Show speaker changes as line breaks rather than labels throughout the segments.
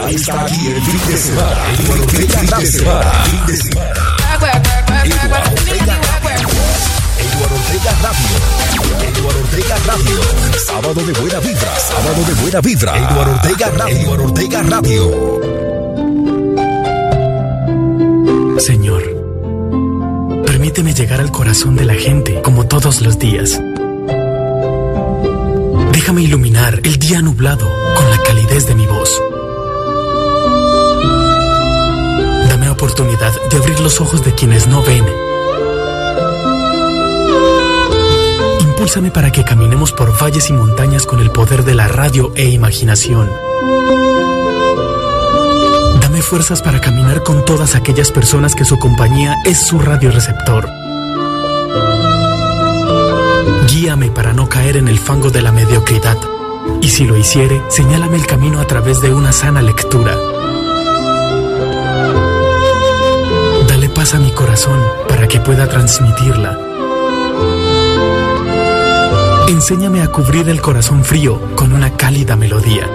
Ya está aquí el fin de semana. Ortega fin de semana. Fin de semana. Eduardo Ortega. Eduardo Ortega Radio. Eduardo Ortega Radio. Sábado de buena vibra. Sábado de buena vibra. Eduardo Ortega Radio. Eduardo Ortega Radio.
Señor, permíteme llegar al corazón de la gente como todos los días. Déjame iluminar el día nublado con la calidez de mi voz. De abrir los ojos de quienes no ven. Impúlsame para que caminemos por valles y montañas con el poder de la radio e imaginación. Dame fuerzas para caminar con todas aquellas personas que su compañía es su radioreceptor. Guíame para no caer en el fango de la mediocridad. Y si lo hiciere, señálame el camino a través de una sana lectura. A mi corazón para que pueda transmitirla. Enséñame a cubrir el corazón frío con una cálida melodía.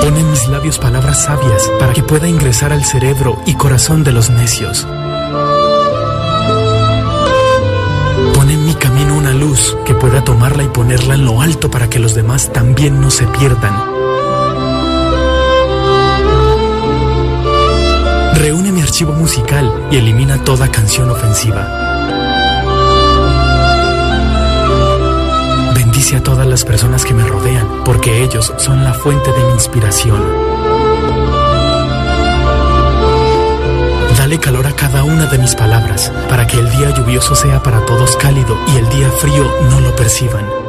Pon en mis labios palabras sabias para que pueda ingresar al cerebro y corazón de los necios. Pon en mi camino una luz que pueda tomarla y ponerla en lo alto para que los demás también no se pierdan. Archivo musical y elimina toda canción ofensiva. Bendice a todas las personas que me rodean, porque ellos son la fuente de mi inspiración. Dale calor a cada una de mis palabras, para que el día lluvioso sea para todos cálido y el día frío no lo perciban.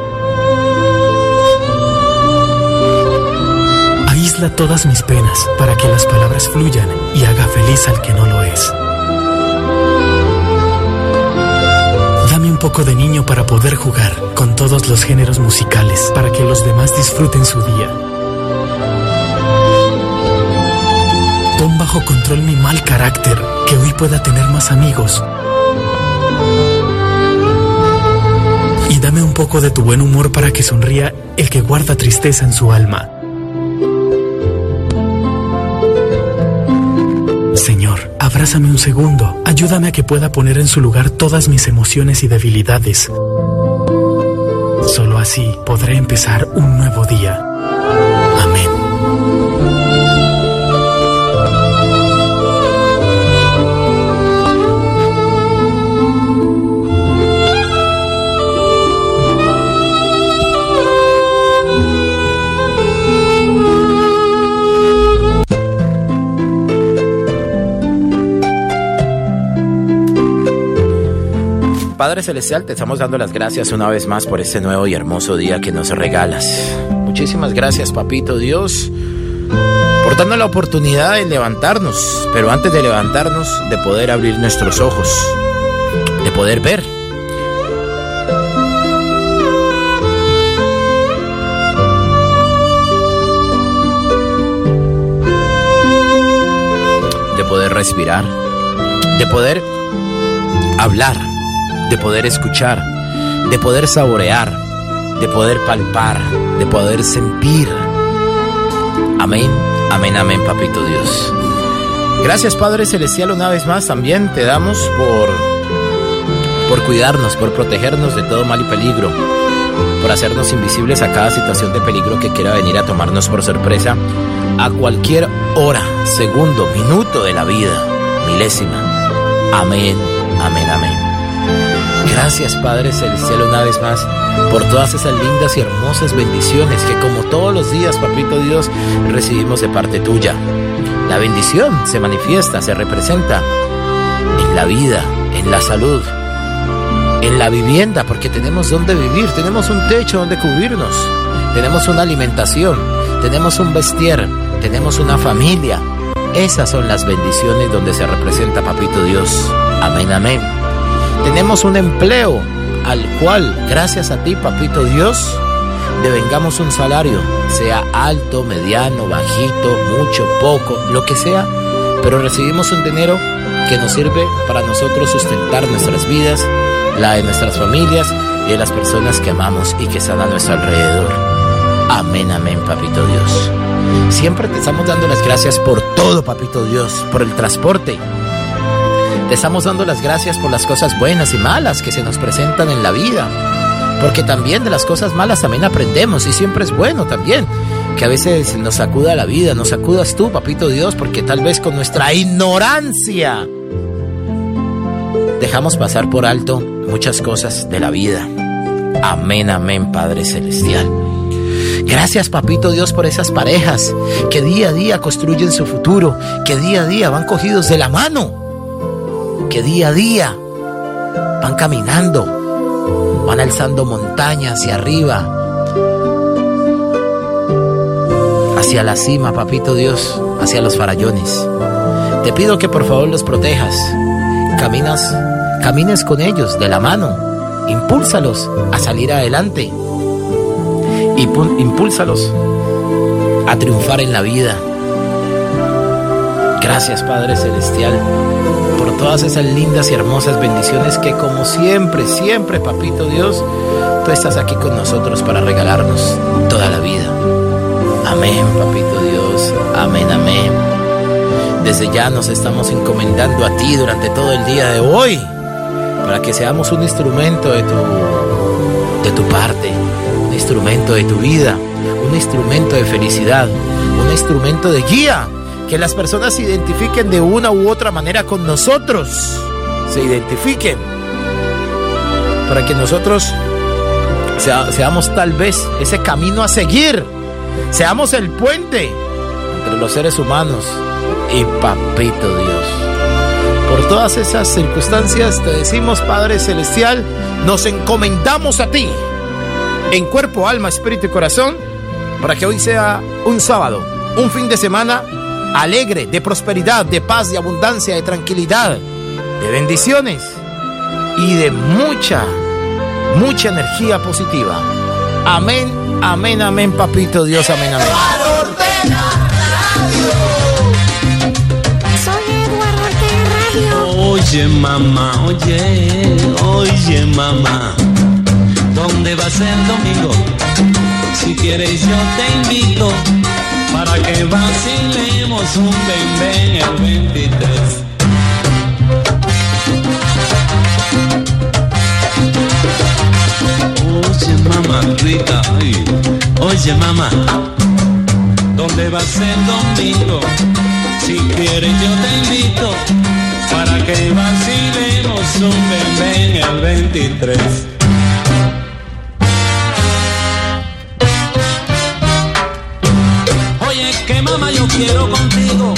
Todas mis penas, para que las palabras fluyan y haga feliz al que no lo es. Dame un poco de niño para poder jugar con todos los géneros musicales, para que los demás disfruten su día. Pon bajo control mi mal carácter, que hoy pueda tener más amigos. Y dame un poco de tu buen humor para que sonría el que guarda tristeza en su alma. Abrázame un segundo. Ayúdame a que pueda poner en su lugar todas mis emociones y debilidades. Solo así podré empezar un nuevo día.
Padre Celestial, te estamos dando las gracias una vez más por este nuevo y hermoso día que nos regalas. Muchísimas gracias, Papito Dios, por darnos la oportunidad de levantarnos, pero antes de levantarnos, de poder abrir nuestros ojos, de poder ver. De poder respirar, de poder hablar de poder escuchar, de poder saborear, de poder palpar, de poder sentir. Amén, amén, amén, papito Dios. Gracias Padre Celestial una vez más también te damos por, por cuidarnos, por protegernos de todo mal y peligro, por hacernos invisibles a cada situación de peligro que quiera venir a tomarnos por sorpresa a cualquier hora, segundo, minuto de la vida, milésima. Amén, amén, amén. Gracias Padre Celestial una vez más por todas esas lindas y hermosas bendiciones que como todos los días, Papito Dios, recibimos de parte tuya. La bendición se manifiesta, se representa en la vida, en la salud, en la vivienda, porque tenemos donde vivir, tenemos un techo donde cubrirnos, tenemos una alimentación, tenemos un vestir, tenemos una familia. Esas son las bendiciones donde se representa, Papito Dios. Amén, amén tenemos un empleo al cual, gracias a ti, papito Dios, devengamos un salario, sea alto, mediano, bajito, mucho, poco, lo que sea, pero recibimos un dinero que nos sirve para nosotros sustentar nuestras vidas, la de nuestras familias y de las personas que amamos y que están a nuestro alrededor. Amén, amén, papito Dios. Siempre te estamos dando las gracias por todo, papito Dios, por el transporte. Te estamos dando las gracias por las cosas buenas y malas que se nos presentan en la vida. Porque también de las cosas malas también aprendemos y siempre es bueno también que a veces nos sacuda la vida, nos sacudas tú, papito Dios, porque tal vez con nuestra ignorancia dejamos pasar por alto muchas cosas de la vida. Amén, amén, Padre Celestial. Gracias, papito Dios, por esas parejas que día a día construyen su futuro, que día a día van cogidos de la mano, que día a día van caminando, van alzando montañas hacia arriba, hacia la cima, papito Dios, hacia los farallones. Te pido que por favor los protejas. Caminas, camines con ellos de la mano. Impúlsalos a salir adelante. Y impúlsalos a triunfar en la vida. Gracias Padre Celestial todas esas lindas y hermosas bendiciones que como siempre, siempre, Papito Dios, tú estás aquí con nosotros para regalarnos toda la vida. Amén, papito Dios. Amén, amén. Desde ya nos estamos encomendando a ti durante todo el día de hoy para que seamos un instrumento de tu, de tu parte, un instrumento de tu vida, un instrumento de felicidad, un instrumento de guía, que las personas se identifiquen de una u otra manera con nosotros, se identifiquen, para que nosotros seamos tal vez ese camino a seguir. Seamos el puente entre los seres humanos y Papito Dios. Por todas esas circunstancias te decimos, Padre Celestial, nos encomendamos a ti, en cuerpo, alma, espíritu y corazón, para que hoy sea un sábado, un fin de semana alegre, de prosperidad, de paz, de abundancia, de tranquilidad, de bendiciones y de mucha, mucha energía positiva. Amén Amén, amén, papito Dios, amén, amén.
Soy Eduardo Radio.
Oye, mamá, oye, oye, mamá. ¿Dónde va a ser el domingo? Si quieres yo te invito para que vacilemos un bebé el 23. mamá rica, oye mamá, ¿dónde va a ser domingo? Si quieres yo te invito para que vacilemos un bebé en el 23. Que mamá yo quiero contigo.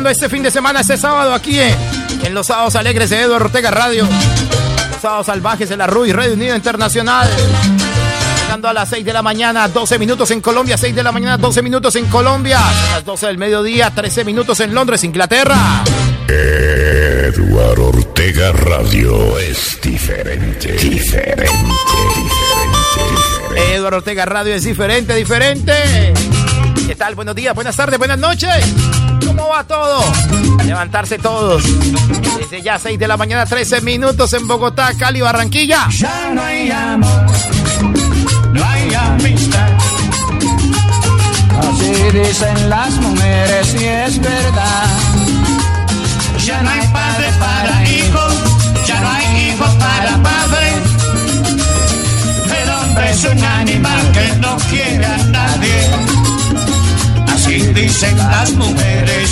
Arrancando este fin de semana, este sábado aquí en, Los Sábados Alegres de Eduardo Ortega Radio. Los Sábados Salvajes de la RUI, Radio Unida Internacional. Llegando a las 6 de la mañana, 12 minutos en Colombia, 6 de la mañana, 12 minutos en Colombia. A las 12 del mediodía, 13 minutos en Londres, Inglaterra.
Eduardo Ortega Radio es diferente, diferente, diferente,
Eduardo Ortega Radio es diferente, diferente. ¿Qué tal? Buenos días, buenas tardes, buenas noches. ¿Cómo va todo? levantarse todos. Desde ya 6 de la mañana, 13 minutos en Bogotá, Cali, Barranquilla.
Ya no hay amor, no hay amistad. Así dicen las mujeres y es verdad. Ya no hay padre para hijos, ya no hay hijos para padre. El hombre es un animal que no quiere a nadie. Así dicen las mujeres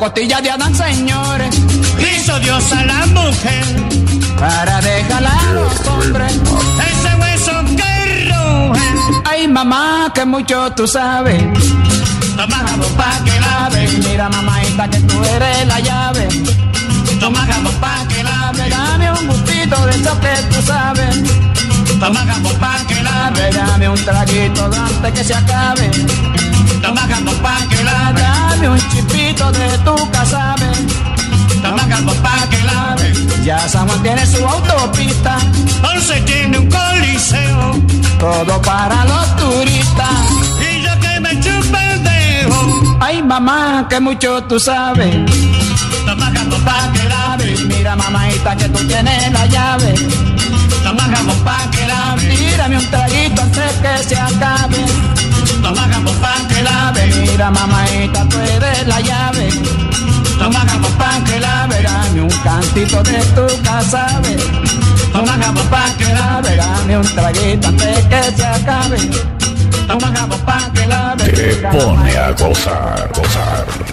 costilla de Adán, señores, hizo Dios a la mujer para dejarla a los hombres. Ese hueso que ruge. Ay, mamá, que mucho tú sabes. Toma jabón pa' que lave. Mira, mamá, que tú eres la llave. Toma jabón pa' que lave. Dame un gustito de eso que tú sabes. Toma jabón pa' que lave. Dame un traguito antes que se acabe. Toma jabón pa' que lave. Dame un chipito de tu casabe. Toma jabón pa' que lave. Ya San Juan tiene su autopista. Once tiene un coliseo. Todo para los turistas. Y yo que me chupa el dedo. Ay, mamá, que mucho tú sabes. Toma jabón pa' que lave. Mira, mamaita, que tú tienes la llave. Toma jabón pa' que lave. Tírame un traguito antes que se acabe. Toma jabón pa' que lave. Mira, mamaita, tú eres la llave. Toma jabón pa' que lave. Dame un cantito de tu casa, ve. Toma jabón pa' que lave. Dame un traguito antes que se acabe. Toma jabón pa' que lave.
Te pone a gozar, gozar.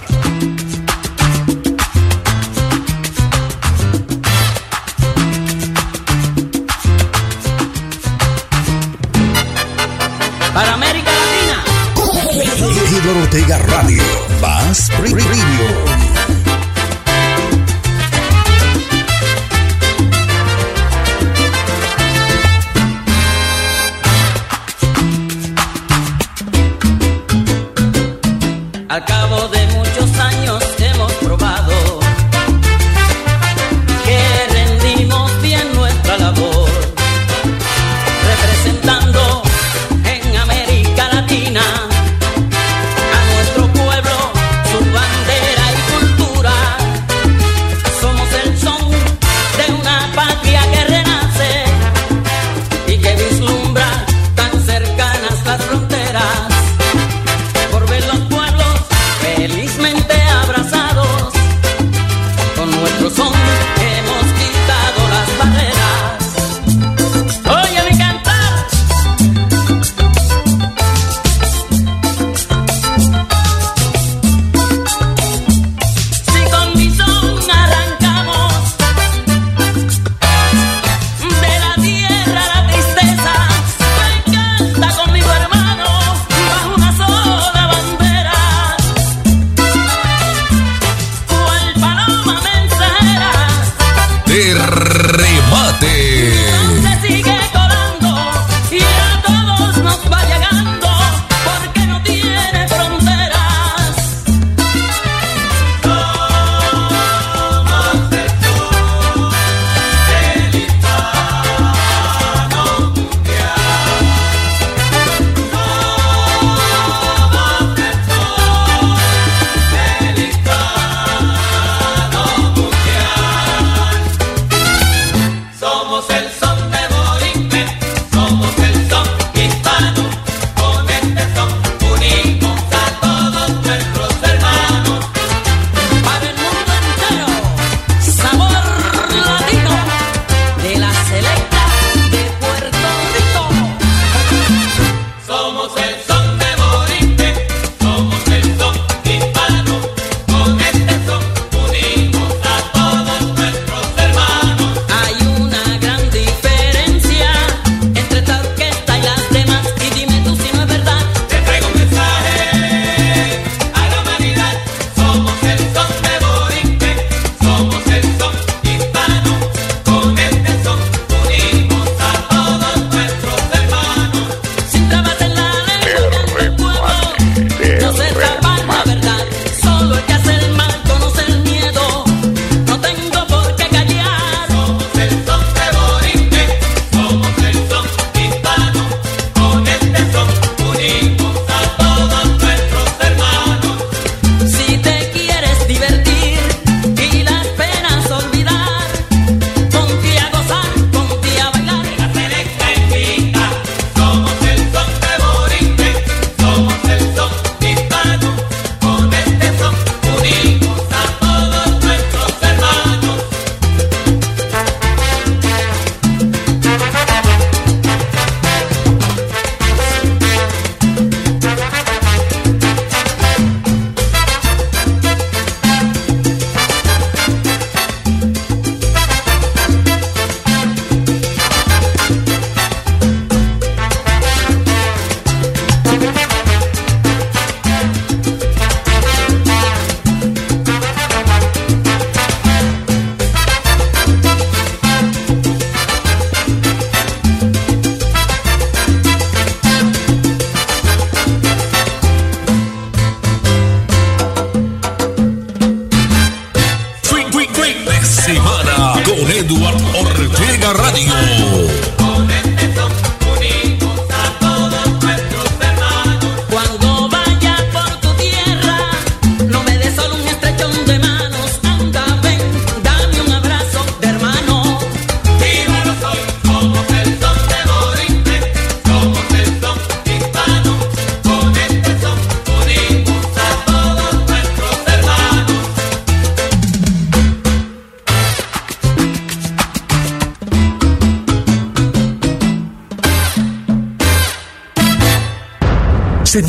Ortega Radio, más premium.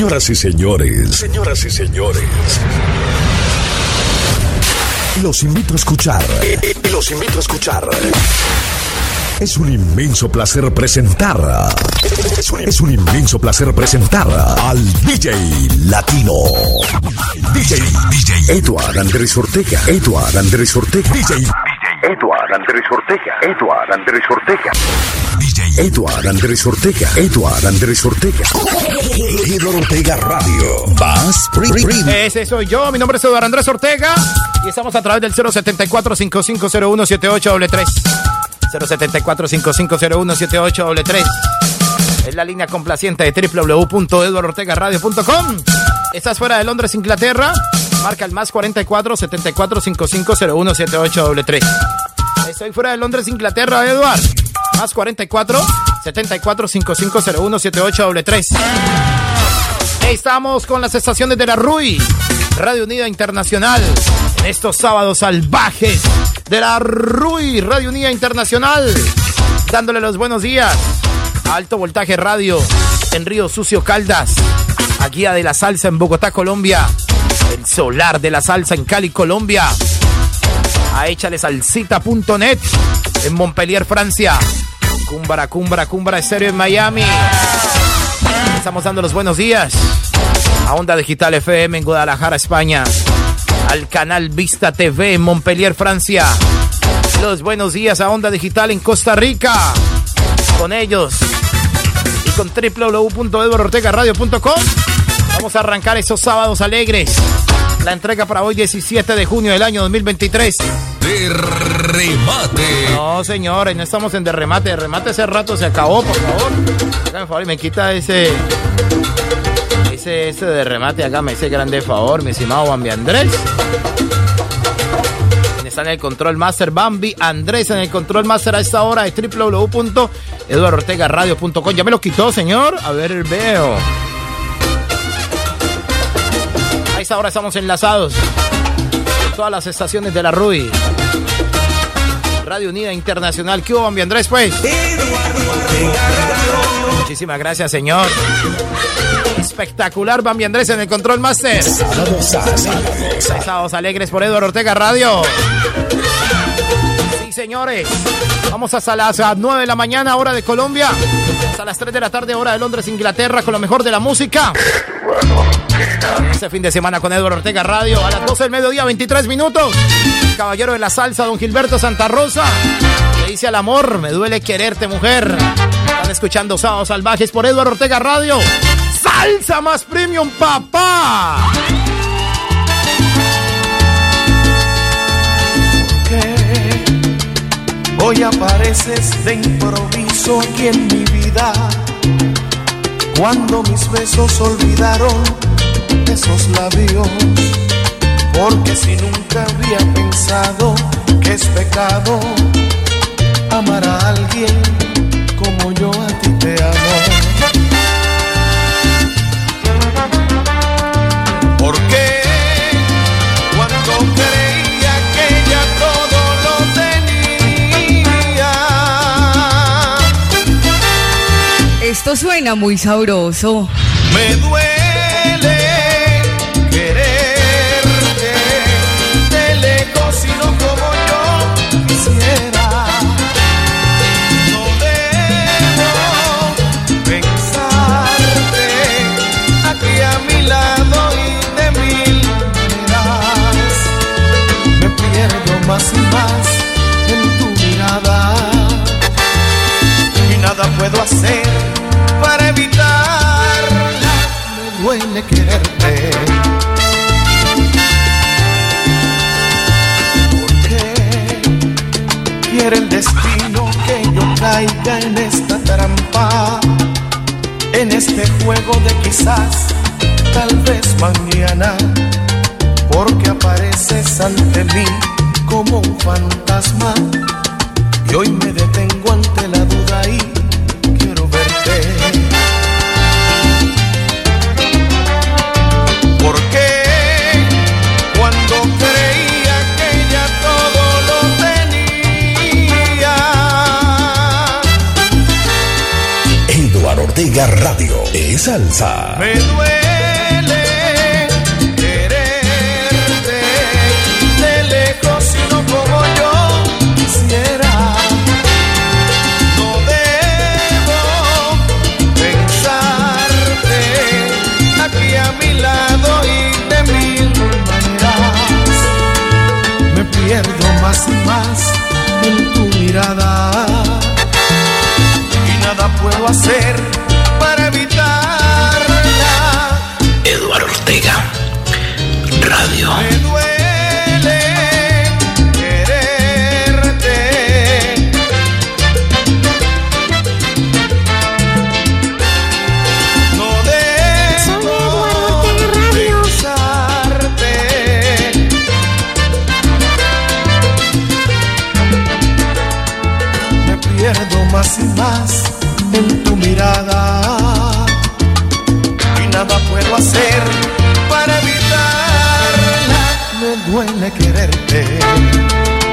Señoras y señores, señoras y señores. Los invito a escuchar. Los invito a escuchar. Es un inmenso placer presentar. Es un, es un inmenso placer presentar al DJ Latino. DJ, DJ Edward Andrés Ortega. Edward Andrés Ortega. DJ, Edward Andrés Ortega. Edward Andrés Ortega. DJ Edward Andrés Ortega. Edward Andrés Ortega. Edward Ortega Radio. Más
Ese soy yo. Mi nombre es Eduardo Andrés Ortega. Y estamos a través del 074 5501 78 074-5501-7833. Es la línea complaciente de www.eduardortegaradio.com. Estás fuera de Londres, Inglaterra. Marca el más 44 74 5501 7833. Estoy fuera de Londres, Inglaterra, Eduard. Más 44 74 5501 7833. Estamos con las estaciones de la RUI, Radio Unida Internacional, en estos sábados salvajes de la RUI, Radio Unida Internacional, dándole los buenos días. A Alto Voltaje Radio en Río Sucio Caldas, a Guía de la Salsa en Bogotá, Colombia, el Solar de la Salsa en Cali, Colombia, a échalesalcita.net en Montpellier, Francia, Cumbara, Cumbara, Cumbara Estéreo en Miami. Estamos dando los buenos días a Onda Digital FM en Guadalajara, España al canal Vista TV en Montpellier, Francia. Los buenos días a Onda Digital en Costa Rica. Con ellos y con www.eduardortegaradio.com vamos a arrancar esos sábados alegres. La entrega para hoy 17 de junio del año 2023. No, señores, no estamos en de remate. De remate hace rato se acabó, por favor. Hágame favor y me quita ese ese, ese de remate acá me hice grande favor, mi estimado Bambi Andrés. Está en el control master Bambi Andrés en el control master a esta hora de www.eduardortegaradio.com. Ya me lo quitó, señor. A ver, veo. A esta hora estamos enlazados. todas las estaciones de la RUI. Radio Unida Internacional. ¿Qué hubo, Bambi Andrés, pues? Muchísimas gracias, señor espectacular Bambi Andrés en el Control Master. Sábados alegres por Eduardo Ortega Radio. Sí, señores. Vamos hasta las 9 de la mañana, hora de Colombia. Hasta las 3 de la tarde, hora de Londres, Inglaterra, con lo mejor de la música. Este fin de semana con Eduardo Ortega Radio. A las 12 del mediodía, 23 minutos. caballero de la salsa, don Gilberto Santa Rosa. Le dice al amor, me duele quererte, mujer. Están escuchando Sábados Salvajes por Eduardo Ortega Radio salsa más premium, papá.
hoy apareces de improviso aquí en mi vida. Cuando mis besos olvidaron esos labios. Porque si nunca había pensado que es pecado amar a alguien como yo a ti te amo. Porque cuando creía que ya todo lo tenía.
Esto suena muy sabroso.
Me duele. Para evitar. Me duele quererte caiga en esta trampa en este juego de quizás tal vez mañana porque apareces ante mí como un fantasma y hoy me detengo ante la duda y
Ortega Radio es salsa.
Me duele quererte de lejos y no como yo quisiera. No debo pensarte aquí a mi lado y de mil maneras. Me pierdo más y más en tu mirada y nada puedo hacer
Radio.
Duele quererte.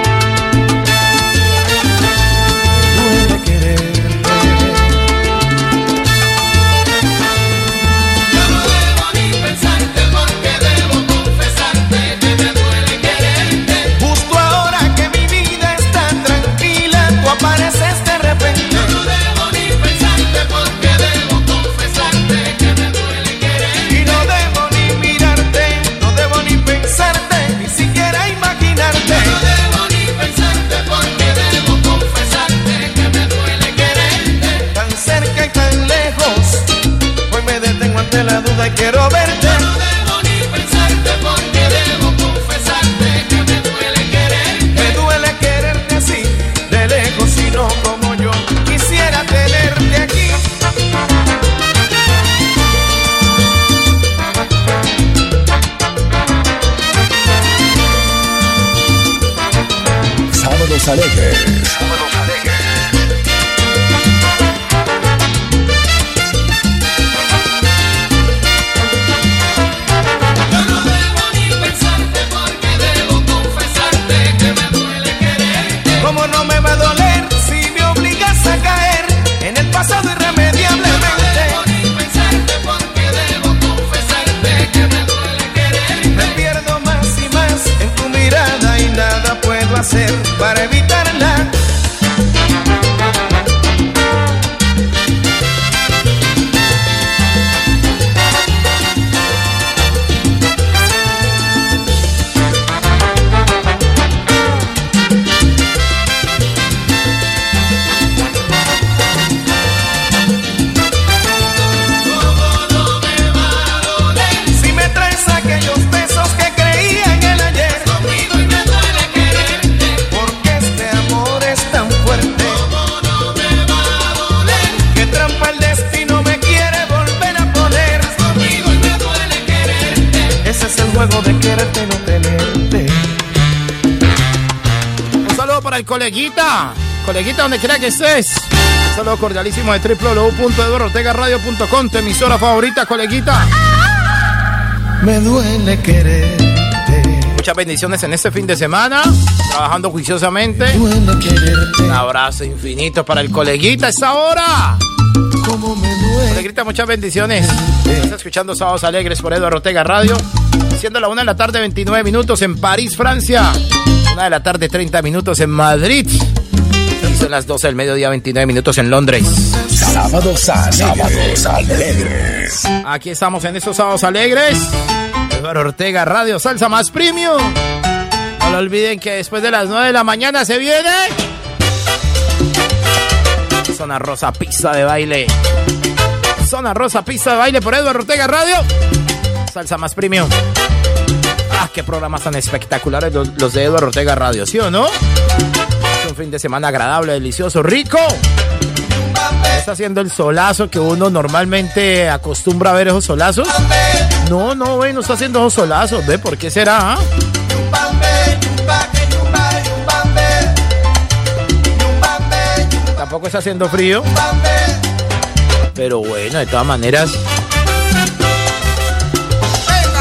Quiero verte. No debo ni pensarte porque debo confesarte que me duele quererte. Me duele quererte así, de lejos y no como yo. Quisiera tenerte aquí.
Sábados alegres.
Coleguita. Coleguita, donde quiera que estés. Un saludo cordialísimo de www.eduardotegaradio.com, tu emisora favorita, coleguita.
Me duele quererte
Muchas bendiciones en este fin de semana. Trabajando juiciosamente.
Duele quererte
Un abrazo infinito para el coleguita a esta hora.
Como me duele
Coleguita, muchas bendiciones. Estás escuchando Sábados Alegres por Eduardo Ortega Radio. Siendo la una de la tarde, 29 minutos en París, Francia. Una de la tarde, 30 minutos en Madrid. Y son las 12 del mediodía, 29 minutos en Londres.
Sábados alegres. Sábados alegres.
Aquí estamos en estos sábados alegres. Eduardo Ortega Radio Salsa Más Premium. No lo olviden que después de las 9 de la mañana se viene. Zona Rosa Pista de Baile. Zona Rosa Pista de Baile por Eduardo Ortega Radio. Salsa Más Premium. Qué programas tan espectaculares los, de Eduardo Ortega Radio, ¿sí o no? Un fin de semana agradable, delicioso, rico. Está haciendo el solazo que uno normalmente acostumbra a ver esos solazos. No, no, güey, no está haciendo esos solazos. ¿Ve por qué será? ah? Tampoco está haciendo frío. Pero bueno, de todas maneras.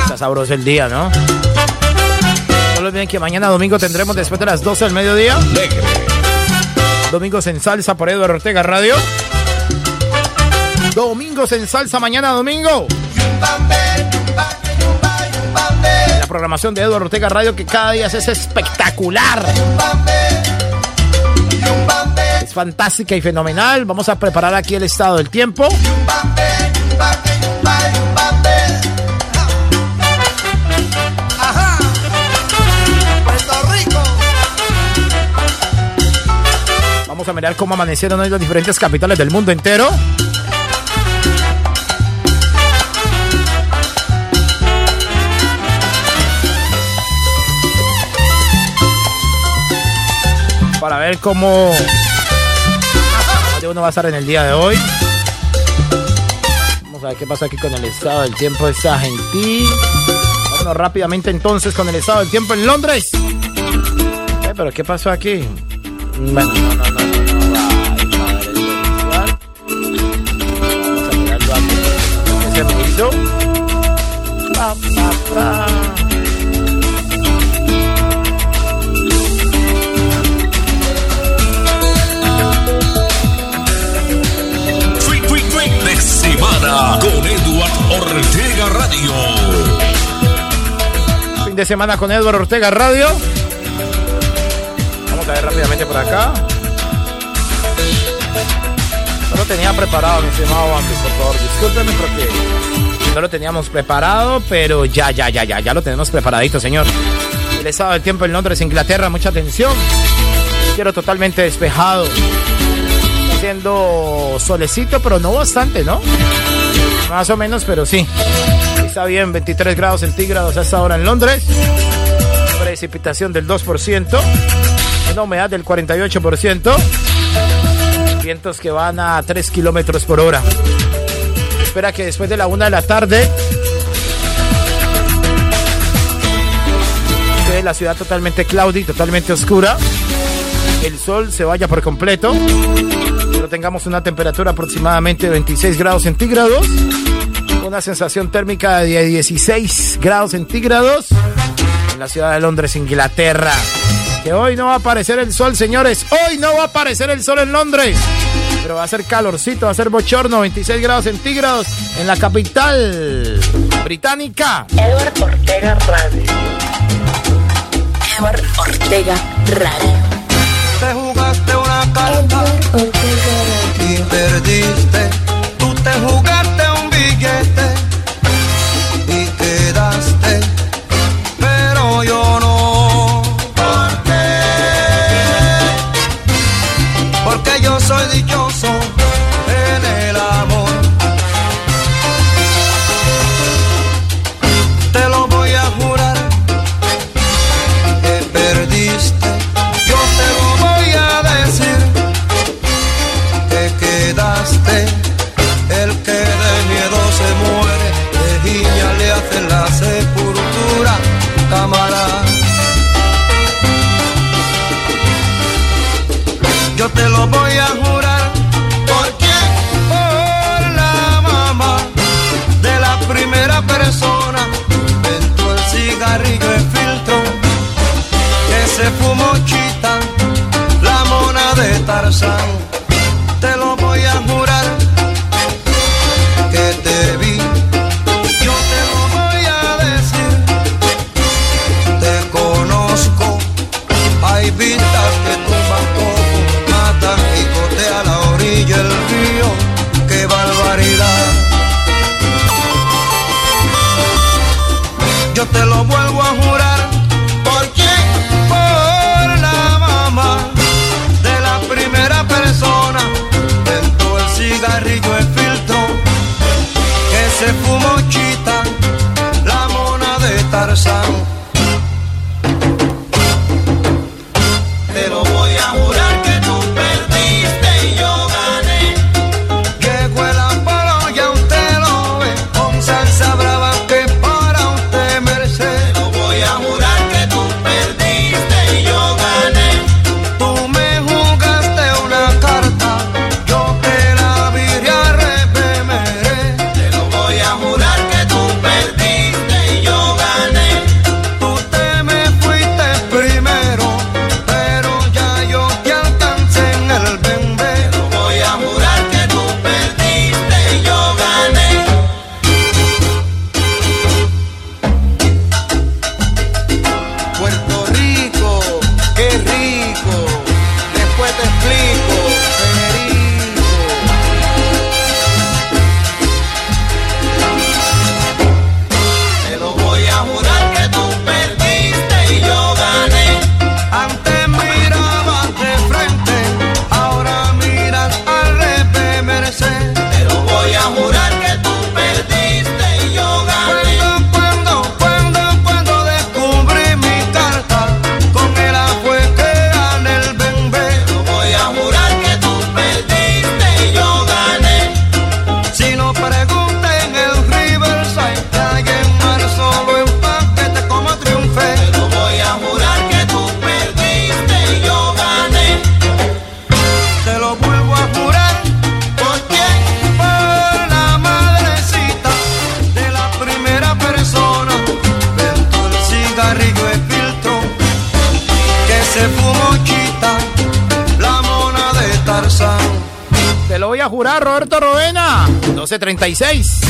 Está sabroso el día, ¿no? Que mañana domingo tendremos después de las 12 del mediodía. Domingos en salsa por Eduardo Ortega Radio. Domingos en salsa, mañana domingo. La programación de Eduardo Ortega Radio que cada día es espectacular. Es fantástica y fenomenal. Vamos a preparar aquí el estado del tiempo. A mirar cómo amanecieron hoy las diferentes capitales del mundo entero. Para ver cómo uno va a estar en el día de hoy. Vamos a ver qué pasa aquí con el estado del tiempo de Argentina. Vámonos rápidamente entonces con el estado del tiempo en Londres. Eh, pero ¿qué pasó aquí? Bueno, no, no,
de semana con Eduard Ortega Radio.
Fin de semana con Eduardo Ortega Radio. Vamos a ver rápidamente por acá. No lo tenía preparado, mi estimado Bambi, por favor, discúlpeme porque no lo teníamos preparado, pero ya, ya, ya, ya, ya lo tenemos preparadito, señor. El estado del tiempo en Londres, Inglaterra, mucha atención. Quiero totalmente despejado. Haciendo solecito, pero no bastante, ¿no? Más o menos, pero sí. Está bien, 23 grados centígrados a esta hora en Londres. Precipitación del 2%. Una humedad del 48%. Vientos que van a 3 kilómetros por hora. Espera que después de la una de la tarde. Quede la ciudad totalmente cloudy, totalmente oscura. El sol se vaya por completo. Pero tengamos una temperatura aproximadamente de 26 grados centígrados. Una sensación térmica de 16 grados centígrados en la ciudad de Londres, Inglaterra. Que hoy no va a aparecer el sol, señores. Hoy no va a aparecer el sol en Londres. Pero va a ser calorcito, va a ser bochorno, 26 grados centígrados en la capital británica.
Edward Ortega Radio. Edward Ortega Radio.
Te jugaste una carta y perdiste. Tú te jugaste 1136.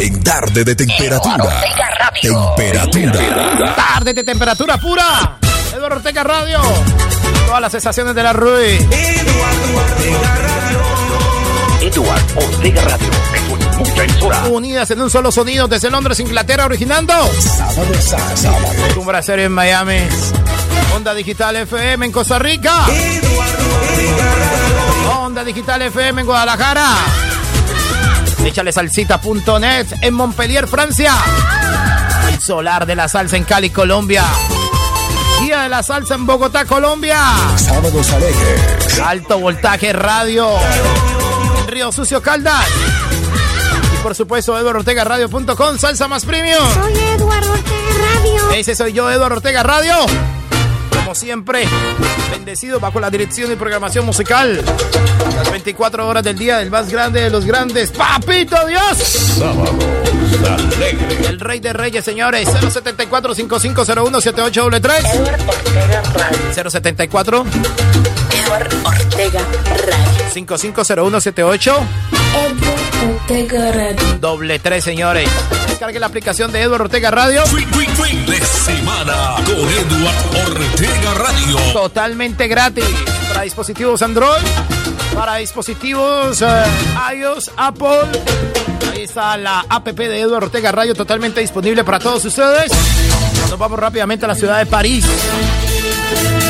En
tarde de temperatura. Temperatura.
Tarde de temperatura pura. Eduardo Ortega Radio. Todas las sensaciones de la RUI.
Eduardo Ortega Radio. Eduardo Ortega Radio.
Unidas en un solo sonido desde Londres, Inglaterra, originando.
Sábado, sábado.
Costumbre hacer en Miami. Onda Digital FM en Costa Rica. Onda Digital FM en Guadalajara. Échale salsita.net en Montpellier, Francia. El solar de la salsa en Cali, Colombia. Día de la salsa en Bogotá, Colombia.
Sábados alegres.
Alto voltaje radio. En Río Sucio Caldas. Y por supuesto, eduardortegaradio.com, salsa más premium.
Soy Eduardo Ortega Radio.
Ese soy yo, Eduardo Ortega Radio. Como siempre, bendecido bajo la dirección y programación musical. Las 24 horas del día del más grande de los grandes. ¡Papito Dios!
Sábados alegres.
El rey de reyes, señores. 074 5501 7833
Eduardo Ortega Radio.
074
Eduardo Ortega Radio.
5501 78
Eduardo Ortega Radio.
doble 3, señores. Descargue la aplicación de Eduardo Ortega Radio.
Fin, fin, fin de semana con Eduardo Ortega Radio.
Totalmente gratis. Para dispositivos Android. Para dispositivos eh, iOS, Apple. Ahí está la app de Eduardo Ortega Radio totalmente disponible para todos ustedes. Nos vamos rápidamente a la ciudad de París.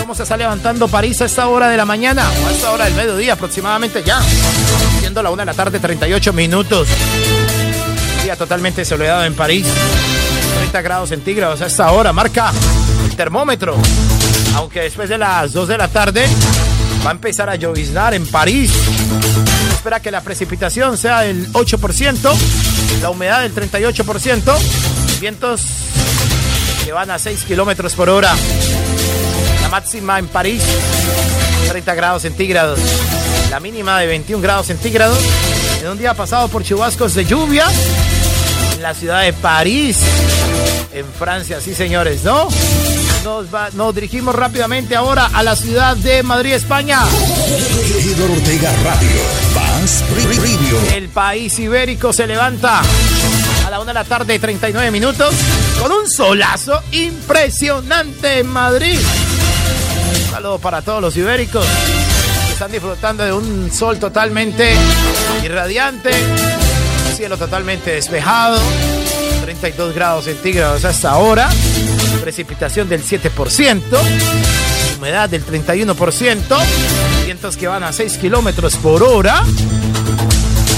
¿Cómo se está levantando París a esta hora de la mañana? A esta hora del mediodía aproximadamente ya. Siendo la una de la tarde, 38 minutos. Día totalmente soleado en París. 30 grados centígrados a esta hora. Marca el termómetro. Aunque después de las 2 de la tarde va a empezar a lloviznar en París. Espera que la precipitación sea del 8%, la humedad del 38%, vientos que van a 6 kilómetros por hora. La máxima en París, 30 grados centígrados. La mínima de 21 grados centígrados. En un día pasado por chubascos de lluvia en la ciudad de París, en Francia, sí señores, ¿no? Nos, va- nos dirigimos rápidamente ahora a la ciudad de Madrid, España.
Ortega Radio.
El país ibérico se levanta a la una de la tarde, 39 minutos, con un solazo impresionante en Madrid. Un saludo para todos los ibéricos que están disfrutando de un sol totalmente irradiante, cielo totalmente despejado, 32 grados centígrados hasta ahora, precipitación del 7%, humedad del 31%, vientos que van a 6 kilómetros por hora.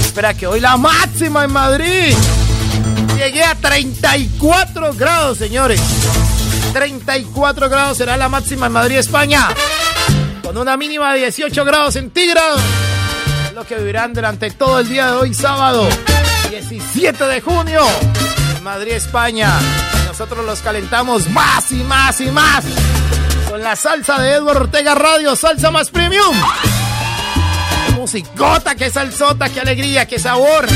Espera que hoy la máxima en Madrid llegué a 34 grados, señores. 34 grados será la máxima en Madrid, España. Con una mínima de 18 grados centígrados. Es Lo que vivirán durante todo el día de hoy, sábado 17 de junio. Madrid, España. Nosotros los calentamos más y más y más. Con la salsa de Eduardo Ortega Radio, salsa más premium. Musicota, qué salsota, qué alegría, qué sabor.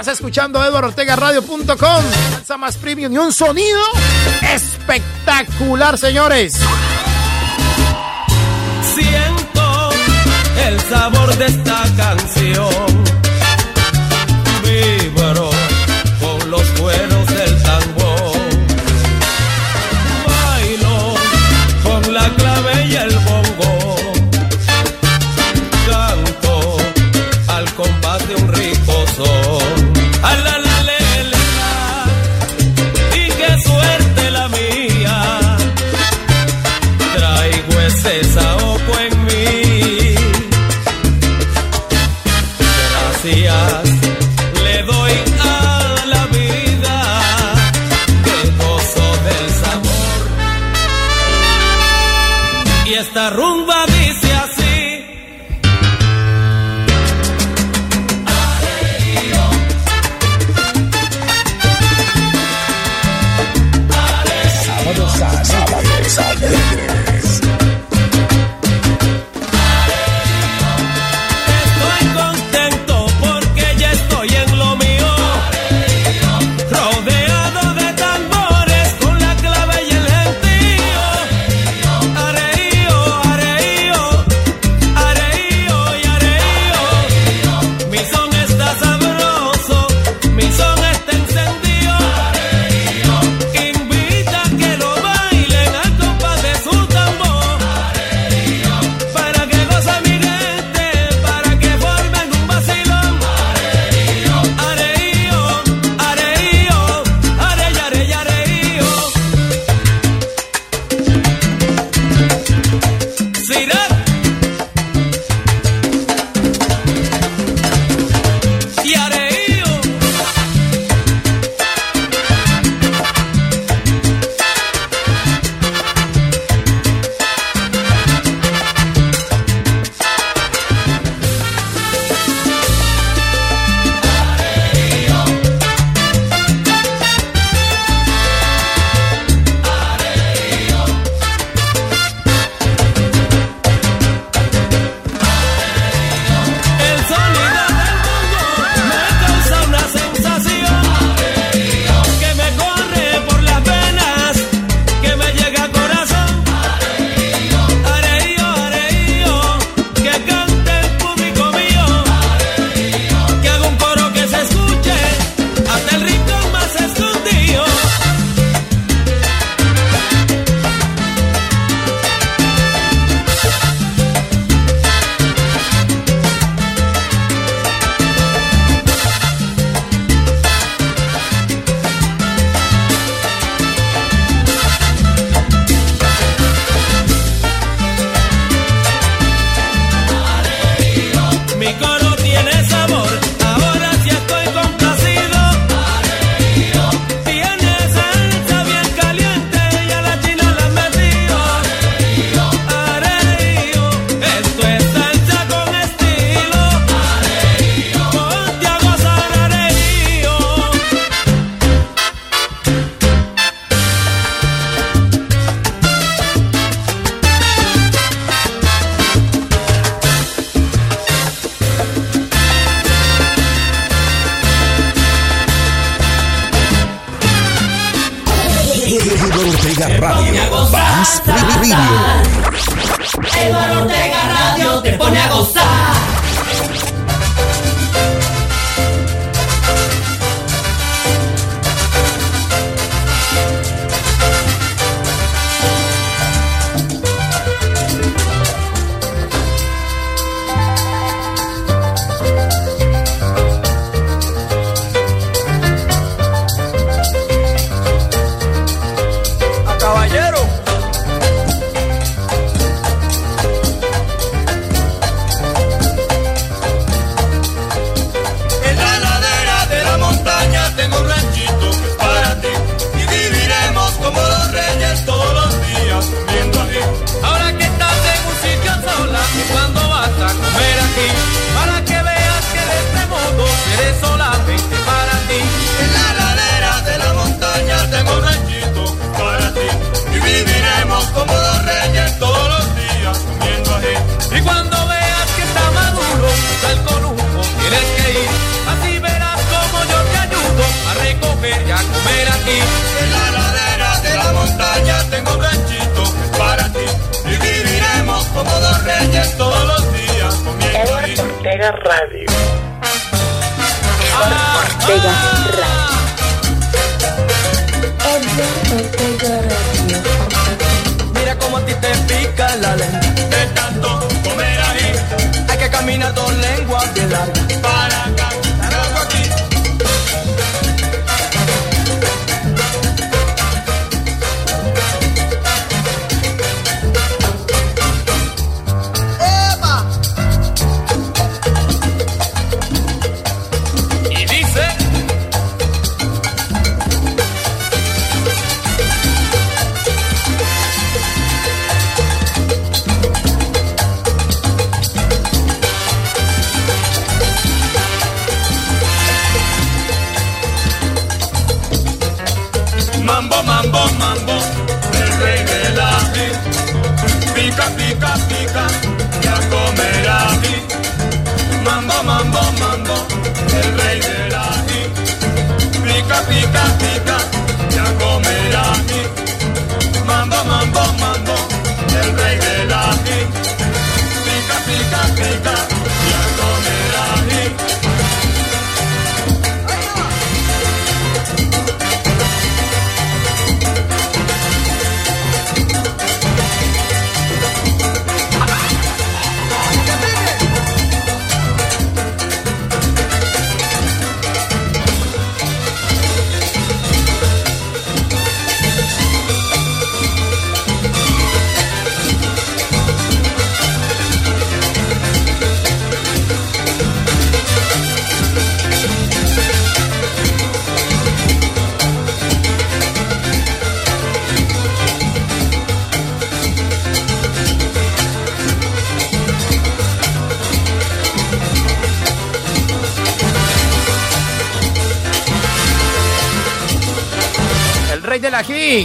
Estás escuchando eduardortegaradio.com. Salsa más premium y un sonido espectacular, señores.
Siento el sabor de esta canción.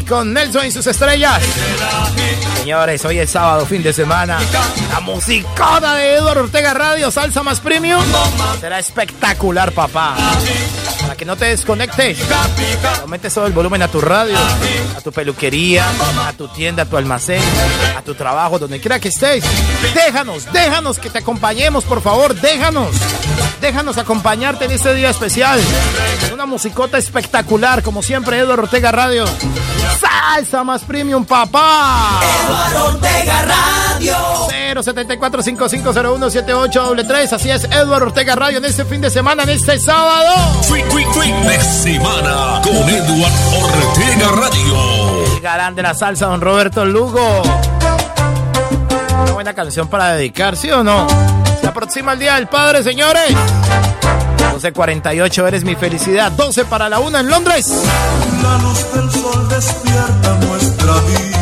Con
Nelson y sus estrellas. Señores, hoy es sábado, fin de semana. La musicona de Eduardo Ortega Radio, salsa más premium. Será espectacular, papá. Para que no te desconectes. Aumente todo el volumen a tu radio, a tu peluquería, a tu tienda, a tu almacén, a tu trabajo, donde quiera que estés. Déjanos, déjanos que te acompañemos, por favor, déjanos. Déjanos acompañarte en este día especial. Una musicota espectacular, como siempre, Eduardo Ortega Radio. Salsa más premium, papá.
Eduardo Ortega Radio.
074 5501 3 Así es, Eduardo Ortega Radio en este fin de semana, en este sábado.
Fin, de semana con Eduardo Ortega Radio.
El galán de la salsa, don Roberto Lugo. Una buena canción para dedicar, ¿sí o no? Se aproxima el Día del Padre, señores. 12.48, eres mi felicidad. 12 para la una en Londres.
La luz del sol despierta nuestra habitación.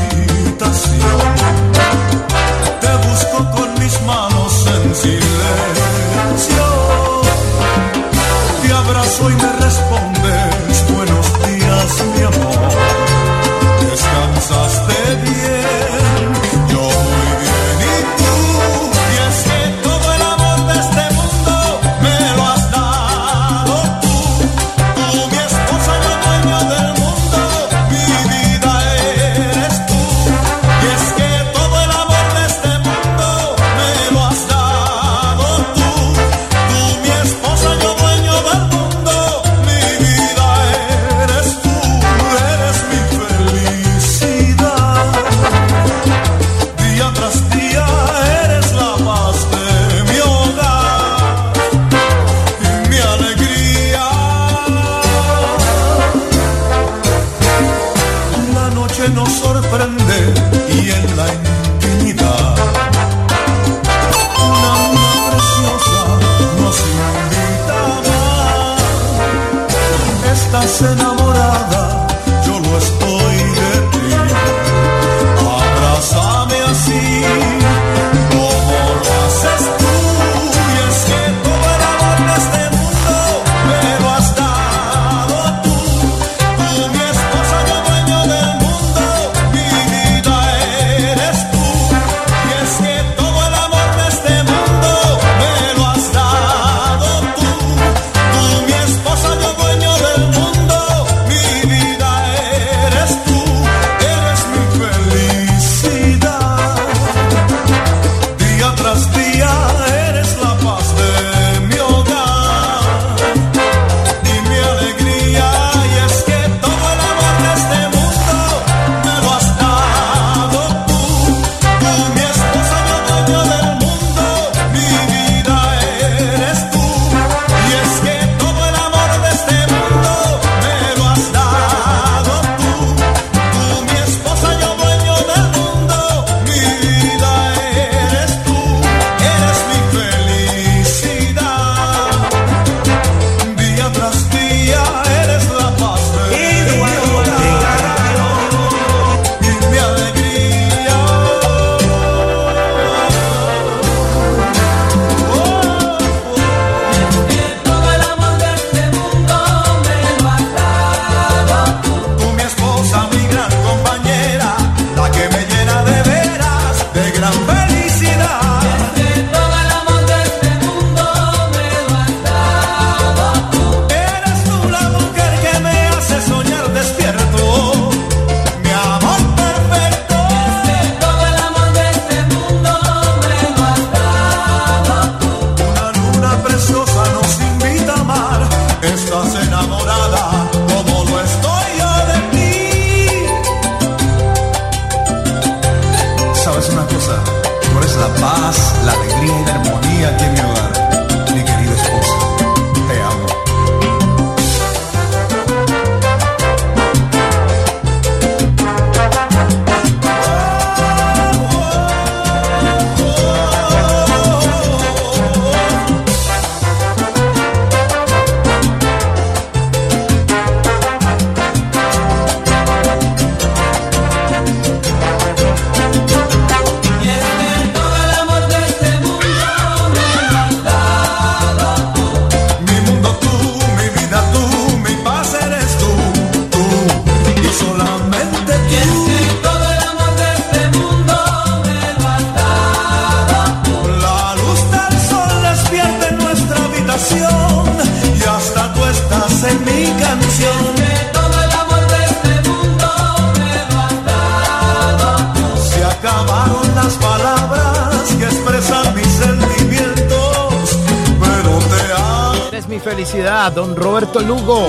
Don Roberto Lugo.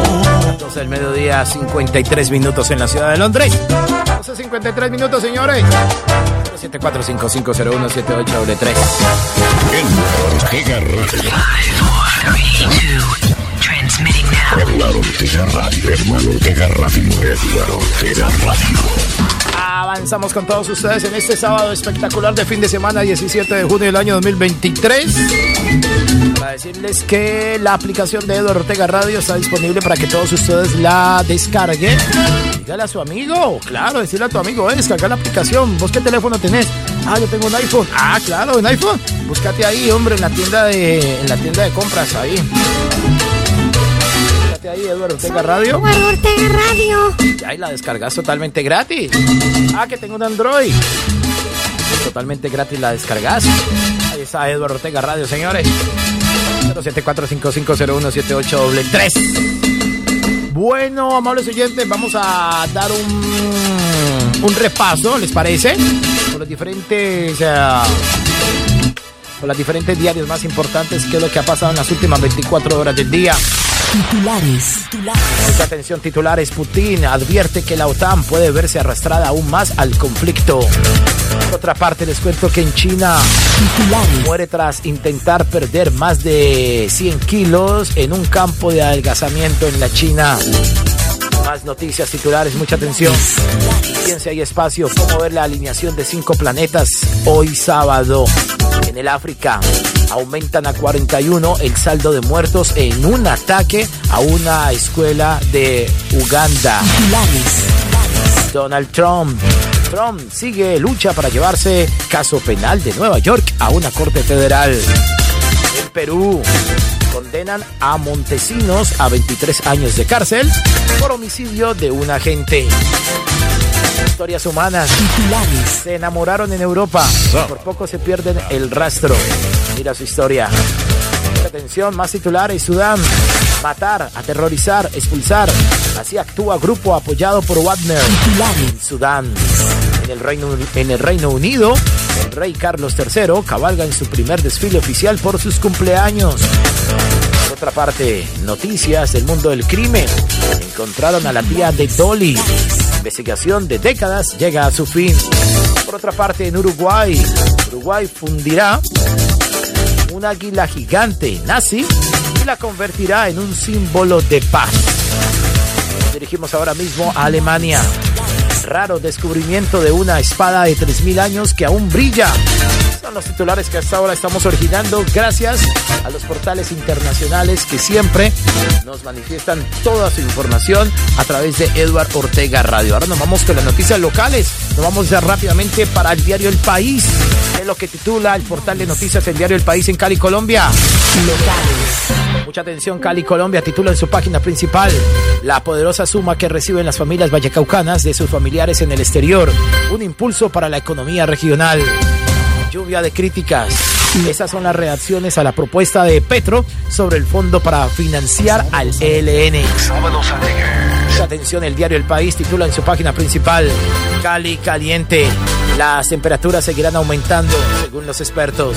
Entonces el mediodía, 53 minutos en la ciudad de Londres. 12, 53 minutos, señores. 745-501-7833.
Edward Ortega Radio.
Transmitting now.
Edward Ortega Radio. Edward Ortega Radio. Edward Ortega Radio.
Avanzamos con todos ustedes en este sábado espectacular de fin de semana, 17 de junio del año 2023. Para decirles que la aplicación de Eduardo Ortega Radio está disponible para que todos ustedes la descarguen. Dígale a su amigo, claro, decirle a tu amigo, descarga la aplicación. ¿Vos qué teléfono tenés? Ah, yo tengo un iPhone. Ah, claro, un iPhone. Búscate ahí, hombre, en la tienda de, en la tienda de compras ahí. Ahí, Eduardo Ortega Radio.
Eduardo Ortega Radio.
Y ahí la descargas totalmente gratis. Ah, que tengo un Android. Totalmente gratis la descargas. Ahí está Eduardo Ortega Radio, señores. 07455017833. Bueno, amables oyentes, vamos a dar un, un repaso, ¿les parece? Por los diferentes... eh, por las diferentes diarios más importantes, qué es lo que ha pasado en las últimas 24 horas del día.
Titulares.
Mucha atención titulares. Putin advierte que la OTAN puede verse arrastrada aún más al conflicto. Por otra parte, les cuento que en China muere tras intentar perder más de 100 kilos en un campo de adelgazamiento en la China. Más noticias titulares, mucha atención. Ciencia hay espacio, cómo ver la alineación de cinco planetas hoy sábado en el África. Aumentan a 41 el saldo de muertos en un ataque a una escuela de Uganda. Donald Trump. Trump sigue lucha para llevarse caso penal de Nueva York a una corte federal. En Perú condenan a Montesinos a 23 años de cárcel por homicidio de un agente. Historias humanas. Se enamoraron en Europa. Por poco se pierden el rastro. Mira su historia. Atención, más titulares. Sudán. Matar, aterrorizar, expulsar. Así actúa grupo apoyado por Wagner. En Sudán. En el, Reino, en el Reino Unido, el rey Carlos III cabalga en su primer desfile oficial por sus cumpleaños. Por otra parte, noticias del mundo del crimen. Encontraron a la tía de Dolly. Investigación de décadas llega a su fin. Por otra parte, en Uruguay, Uruguay fundirá un águila gigante nazi y la convertirá en un símbolo de paz. Dirigimos ahora mismo a Alemania. Raro descubrimiento de una espada de 3.000 años que aún brilla. Son los titulares que hasta ahora estamos originando gracias a los portales internacionales que siempre nos manifiestan toda su información a través de Edward Ortega Radio. Ahora nos vamos con las noticias locales. Nos vamos ya rápidamente para el diario El País. Es lo que titula el portal de noticias El diario El País en Cali, Colombia. Locales. Mucha atención, Cali, Colombia titula en su página principal la poderosa suma que reciben las familias vallecaucanas de sus familiares en el exterior. Un impulso para la economía regional. Lluvia de críticas. Esas son las reacciones a la propuesta de Petro sobre el fondo para financiar al ELN. Mucha atención, el diario El País titula en su página principal Cali caliente. Las temperaturas seguirán aumentando, según los expertos.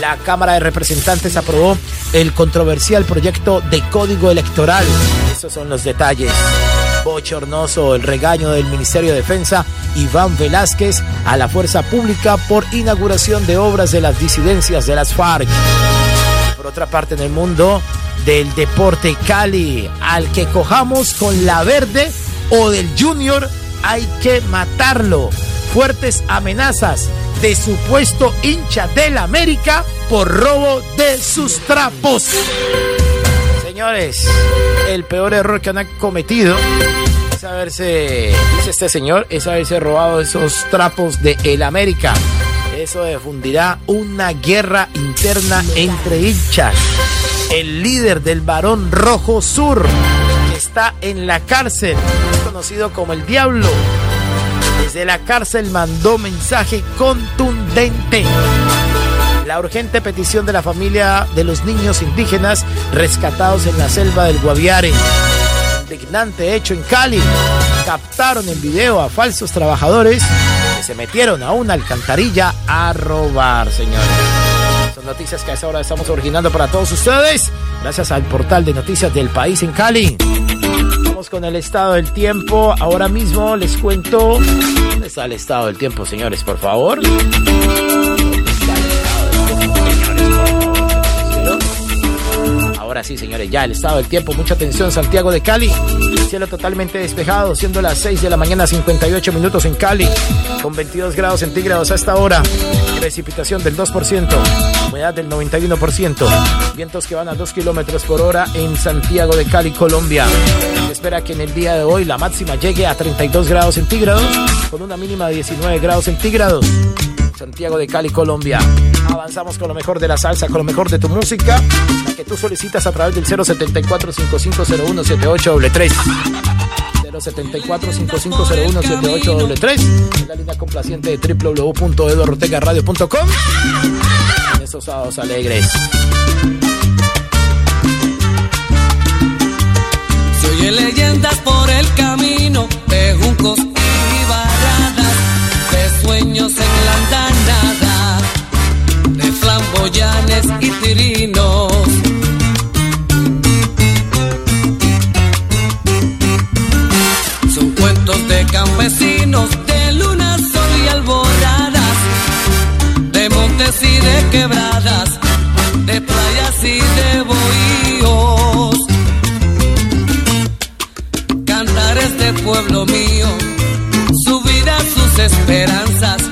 La Cámara de Representantes aprobó el controversial proyecto de código electoral. Esos son los detalles. Bochornoso el regaño del Ministerio de Defensa Iván Velázquez a la fuerza pública por inauguración de obras de las disidencias de las FARC. Por otra parte, en el mundo del deporte Cali, al que cojamos con la verde o del Junior, hay que matarlo. Fuertes amenazas de supuesto hincha del América por robo de sus trapos. Señores, el peor error que han cometido es haberse, dice este señor, es haberse robado esos trapos de el América. Eso difundirá una guerra interna entre hinchas. El líder del Barón Rojo Sur que está en la cárcel, conocido como el Diablo. Desde la cárcel mandó mensaje contundente. La urgente petición de la familia de los niños indígenas rescatados en la selva del Guaviare. Indignante hecho en Cali. Captaron en video a falsos trabajadores que se metieron a una alcantarilla a robar, señores. Son noticias que a esta hora estamos originando para todos ustedes. Gracias al portal de noticias del país en Cali. Vamos con el estado del tiempo. Ahora mismo les cuento. ¿Dónde está el estado del tiempo, señores? Por favor. Ahora sí, señores, ya el estado del tiempo. Mucha atención, Santiago de Cali. Cielo totalmente despejado, siendo las 6 de la mañana, 58 minutos en Cali, con 22 grados centígrados a esta hora. Precipitación del 2%, humedad del 91%. Vientos que van a 2 kilómetros por hora en Santiago de Cali, Colombia. Espera que en el día de hoy la máxima llegue a 32 grados centígrados, con una mínima de 19 grados centígrados. Santiago de Cali, Colombia. Avanzamos con lo mejor de la salsa, con lo mejor de tu música, la que tú solicitas a través del 074 5501 7833 074 5501 7833 la línea complaciente de www.eduardortegaradio.com en estos alegres.
Se oye leyendas por el camino de juncos sueños en la andanada, de flamboyanes y tirinos. Son cuentos de campesinos, de luna, sol y alboradas, de montes y de quebradas, de playas y de bohíos. Canta
lugares de pueblo mío, esperanzas,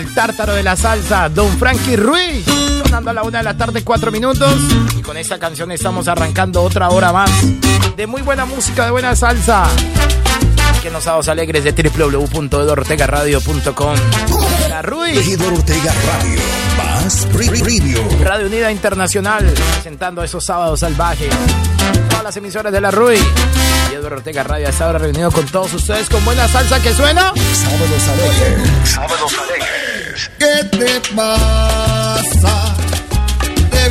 el
tártaro de la salsa, Don Frankie Ruiz. Sonando a la una de la tarde, cuatro minutos. Y con esta canción estamos arrancando otra hora más de muy buena música, de buena salsa. Que nos sábados alegres de www.edortegaradio.com. La Ruiz.
Regidor Ortega Radio. Más Preview.
Radio Unida Internacional, presentando esos sábados salvajes. Todas las emisoras de la RUI. Y Eduardo Ortega Radio está ahora reunido con todos ustedes con buena salsa que suena.
Sábados alegres. Sábados alegres.
¿Qué te pasa? Te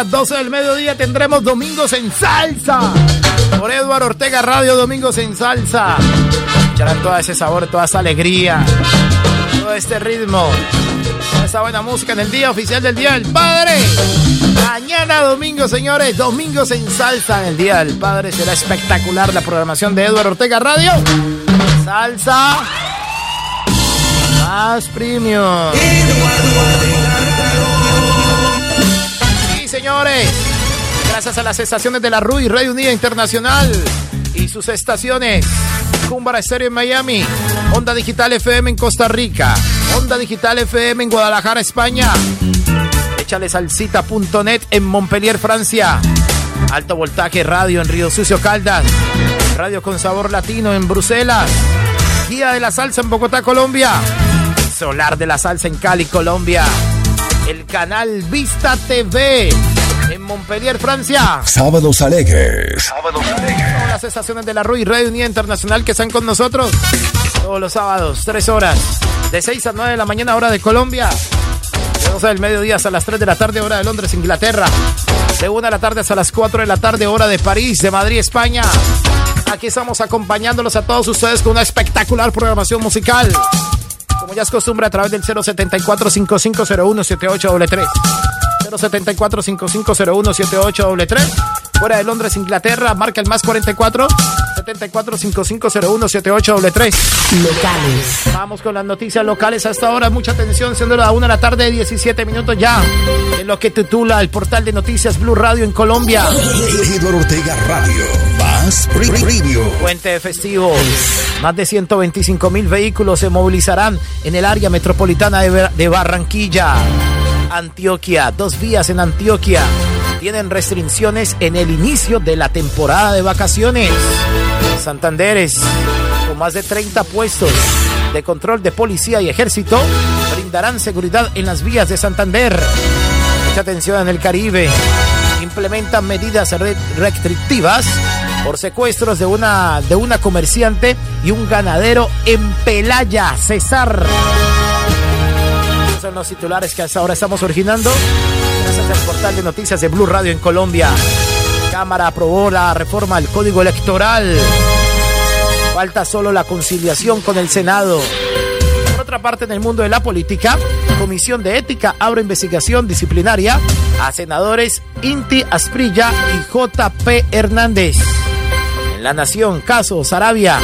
las
12 del mediodía tendremos Domingos en Salsa. Por Eduardo Ortega Radio, Domingos en Salsa. Escucharán todo ese sabor, toda esa alegría, todo este ritmo, toda esa buena música en el día oficial del Día del Padre. Mañana domingo, señores, Domingos en Salsa en el Día del Padre. Será espectacular la programación de Eduardo Ortega Radio. Salsa. Más premium. Sí, señores. Gracias a las estaciones de la RUI, Radio Unida Internacional y sus estaciones. Cumbara Estéreo en Miami, Onda Digital FM en Costa Rica, Onda Digital FM en Guadalajara, España. Échale salsita.net en Montpellier, Francia. Alto voltaje radio en Río Sucio Caldas. Radio con sabor latino en Bruselas. Guía de la salsa en Bogotá, Colombia. Solar de la salsa en Cali, Colombia. El canal Vista TV Montpellier, Francia.
Sábados alegres.
Sábados alegres. Son las estaciones de la RUI Radio Unida Internacional que están con nosotros todos los sábados, tres horas, de 6 a 9 de la mañana, hora de Colombia. De 12 del mediodía hasta las 3 de la tarde, hora de Londres, Inglaterra. De 1 de la tarde hasta las 4 de la tarde, hora de París, de Madrid, España. Aquí estamos acompañándolos a todos ustedes con una espectacular programación musical. Como ya es costumbre, a través del 074-5501-7833. 074-5501-7833. Fuera de Londres, Inglaterra, marca el más 44 74-5501-7833.
Locales.
Vamos con las noticias locales hasta ahora. Mucha atención, siendo la 1 de la tarde, 17 minutos ya. En lo que titula el portal de noticias Blue Radio en Colombia.
Eduardo Ortega Radio. Más preview.
Puente festivo. Más de 125 mil vehículos se movilizarán en el área metropolitana de Barranquilla. Antioquia, dos vías en Antioquia. Tienen restricciones en el inicio de la temporada de vacaciones. Santanderes, con más de 30 puestos de control de policía y ejército, brindarán seguridad en las vías de Santander. Mucha atención en el Caribe. Implementan medidas re- restrictivas por secuestros de una, de una comerciante y un ganadero en Pelaya, Cesar. Son los titulares que ahora estamos originando. Gracias al portal de noticias de Blue Radio en Colombia. Cámara aprobó la reforma al Código Electoral. Falta solo la conciliación con el Senado. Por otra parte, en el mundo de la política, Comisión de Ética abre investigación disciplinaria a senadores Inti Asprilla y JP Hernández. En La Nación, caso Sarabia,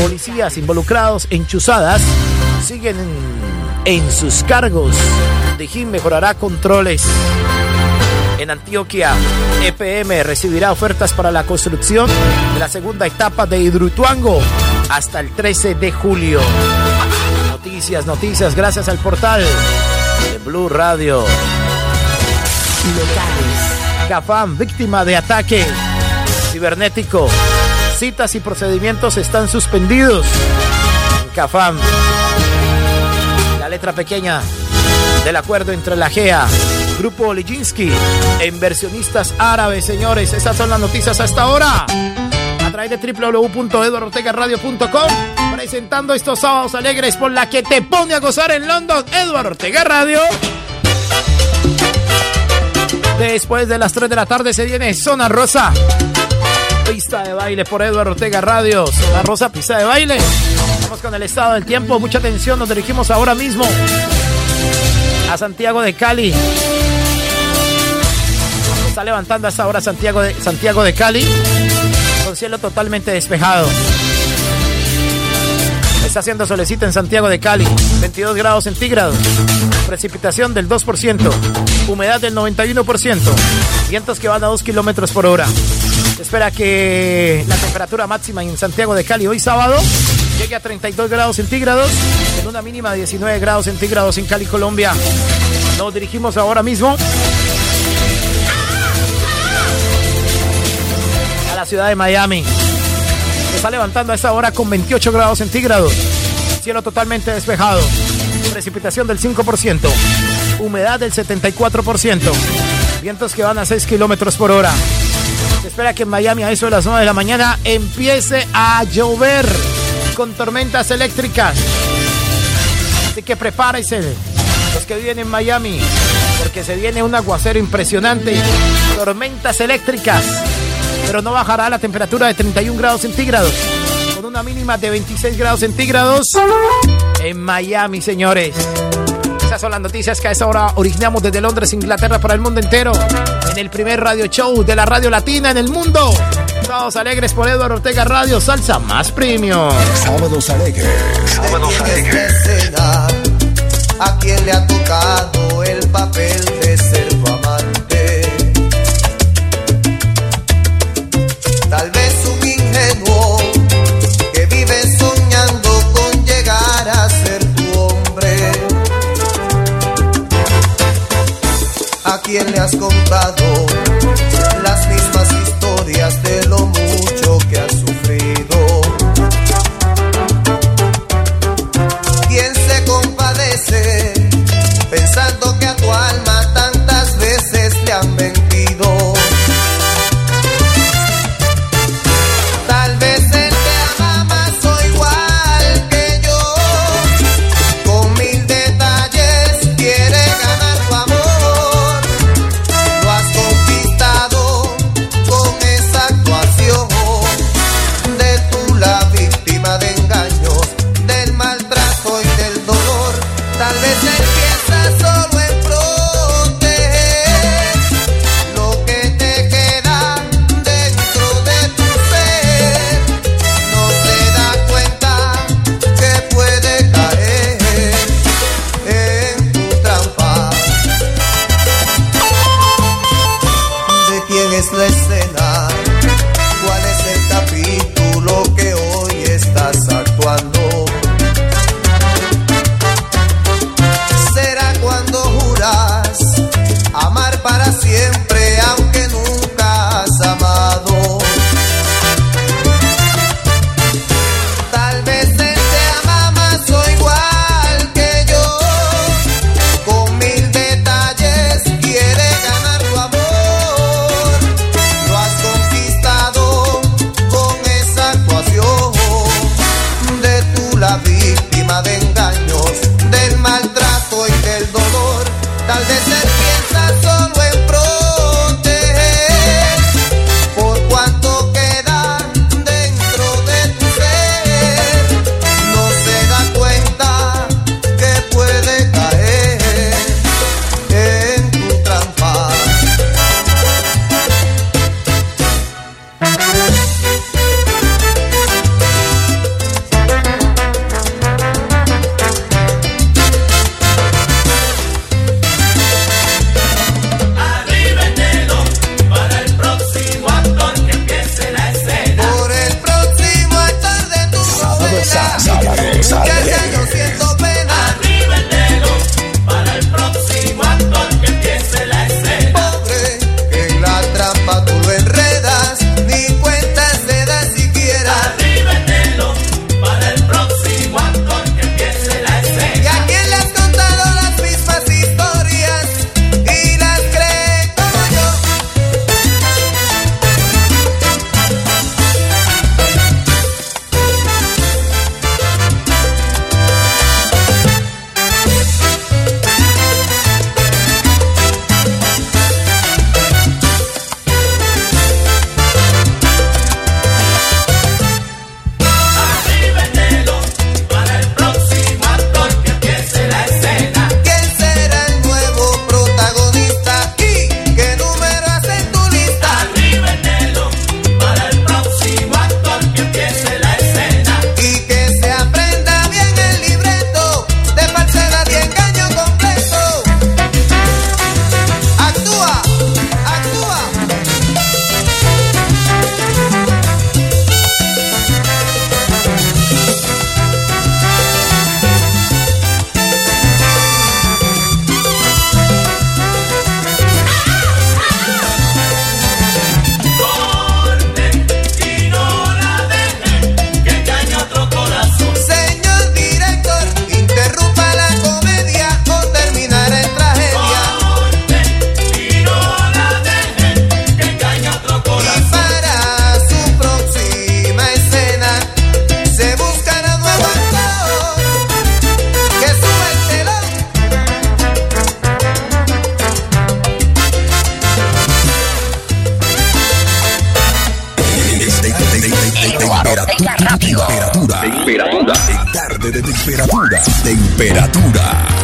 policías involucrados en chuzadas siguen en, en sus cargos. Dijín mejorará controles. En Antioquia, EPM recibirá ofertas para la construcción de la segunda etapa de Hidroituango hasta el 13 de julio. Noticias, noticias, gracias al portal de Blue Radio.
Locales.
Cafam, víctima de ataque cibernético. Citas y procedimientos están suspendidos. En Cafam. Letra pequeña del acuerdo entre la GEA, Grupo Olijinsky e inversionistas árabes, señores. Esas son las noticias hasta ahora. A través de www.eduardortegaradio.com presentando estos sábados alegres por la que te pone a gozar en London, Eduardo Ortega Radio. Después de las 3 de la tarde se viene Zona Rosa. Pista de baile por Eduardo Ortega Radio. Zona Rosa, pista de baile. Vamos con el estado del tiempo. Mucha atención. Nos dirigimos ahora mismo a Santiago de Cali. Está levantando a esta hora Santiago de, Santiago de Cali. Con cielo totalmente despejado. Está haciendo solecito en Santiago de Cali. 22 grados centígrados. Precipitación del 2%. Humedad del 91%. Vientos que van a 2 kilómetros por hora. Espera que la temperatura máxima en Santiago de Cali hoy sábado llegue a 32 grados centígrados. En una mínima de 19 grados centígrados en Cali, Colombia. Nos dirigimos ahora mismo a la ciudad de Miami. Se está levantando a esta hora con 28 grados centígrados. Cielo totalmente despejado. Precipitación del 5%. Humedad del 74%. Vientos que van a 6 kilómetros por hora. Espera que en Miami a eso de las 9 de la mañana empiece a llover con tormentas eléctricas. Así que prepárense los que viven en Miami, porque se viene un aguacero impresionante, tormentas eléctricas, pero no bajará la temperatura de 31 grados centígrados, con una mínima de 26 grados centígrados en Miami, señores. Esas son las noticias que a esta hora originamos desde Londres, Inglaterra, para el mundo entero, en el primer radio show de la radio latina en el mundo. Sábados alegres por Eduardo Ortega Radio, salsa más premium.
Sábados alegres. Sábados alegres.
¿A quién le ha tocado el papel de ser quién le has contado las mismas historias de lo
de temperatura. Temperatura.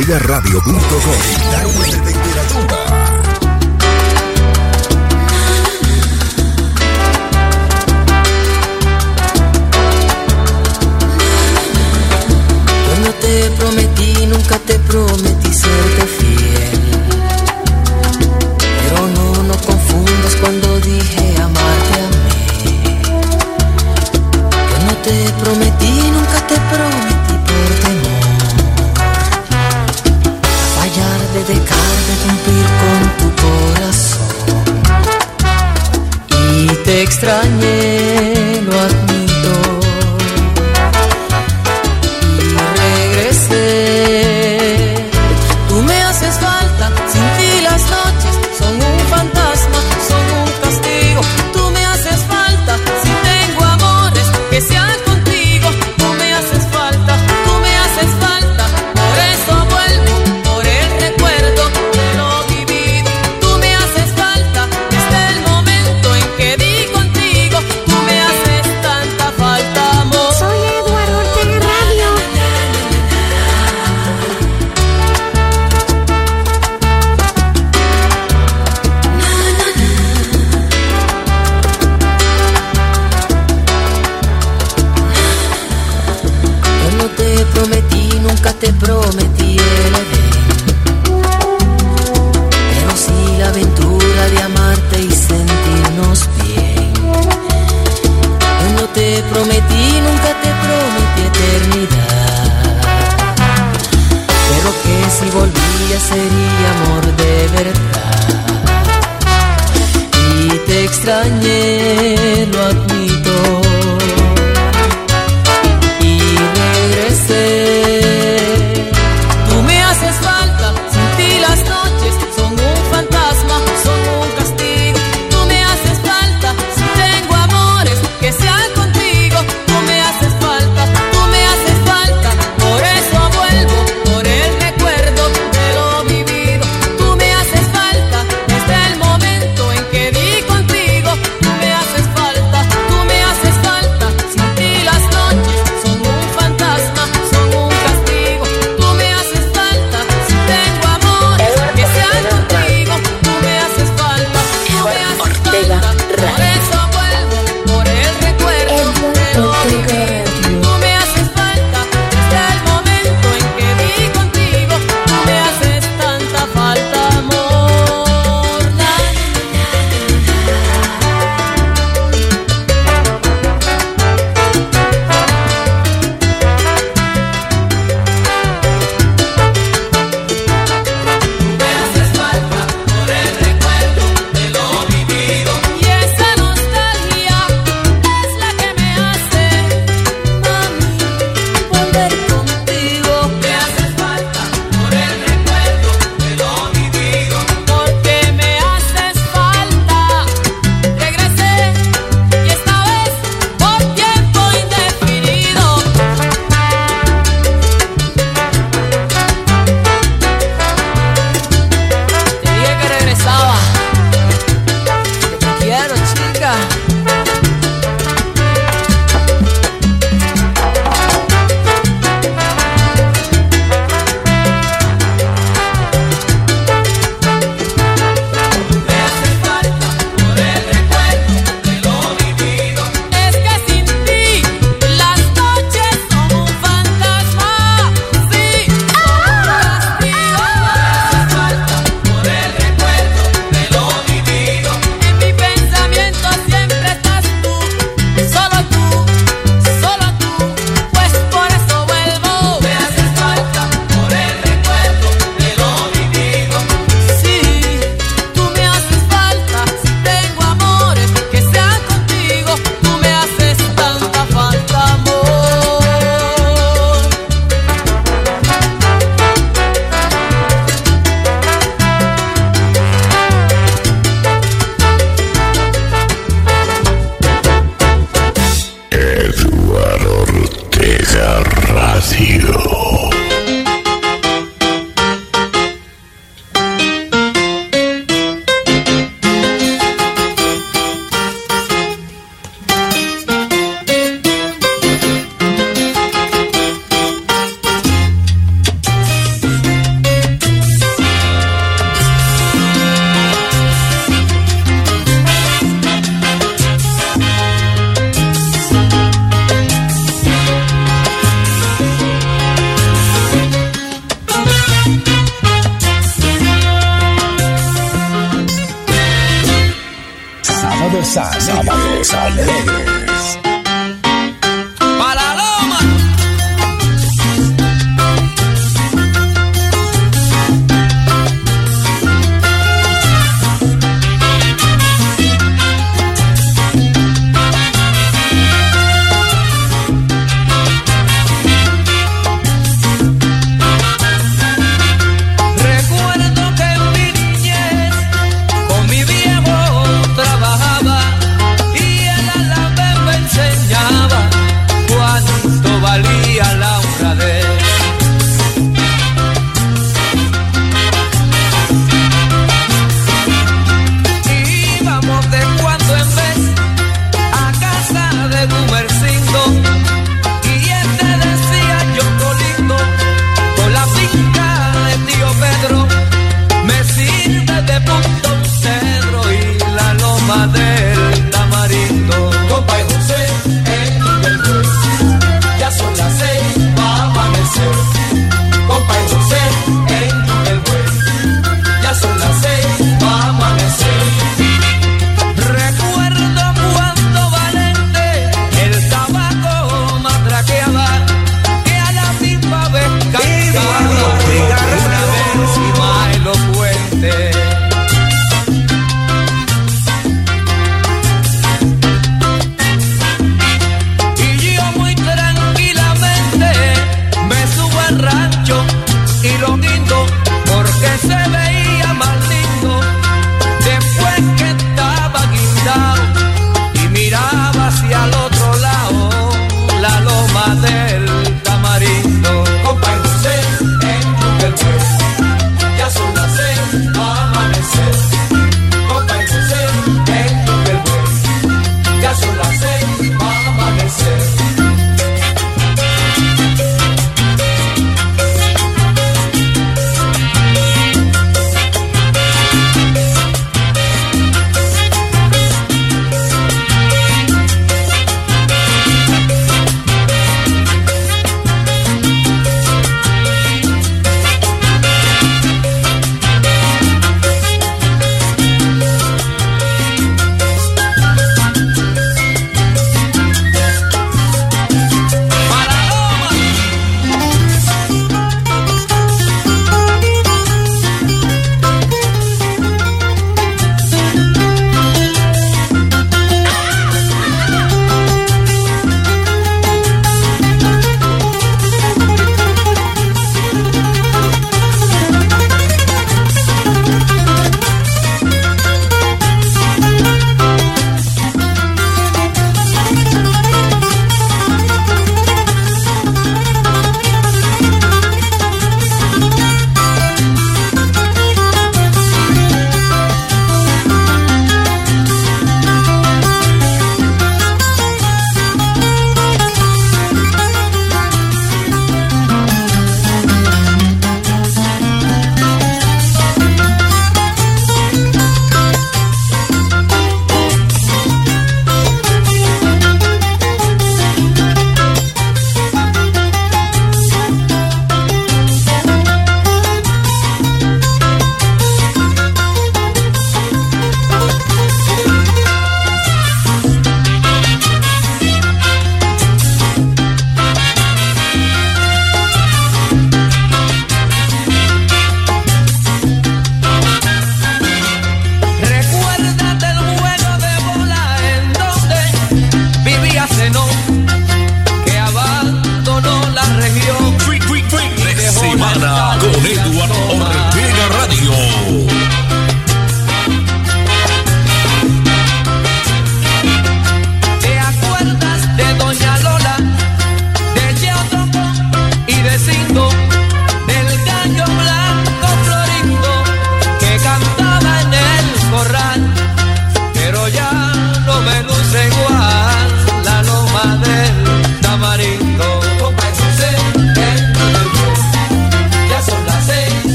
megaradio.com. Cuando te prometí, nunca te prometí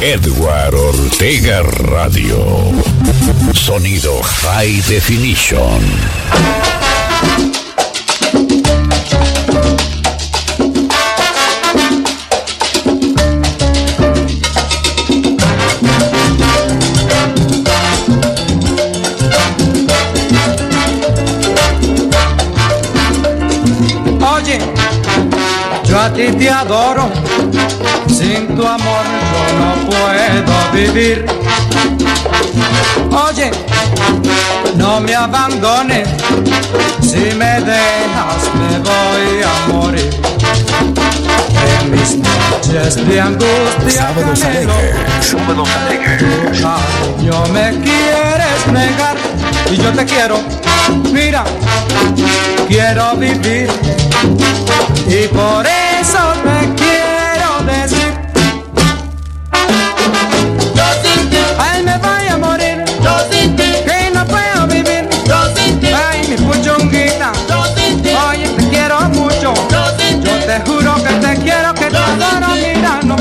Edward Ortega Radio. Sonido High Definition.
Oye, yo a ti te adoro sin tu amor yo no puedo vivir. Oye, no me abandones, si me dejas me voy a morir. En mis noches de angustia,
ah,
yo me quieres negar y yo te quiero. Mira, quiero vivir y por eso Quiero que te adoro
mirando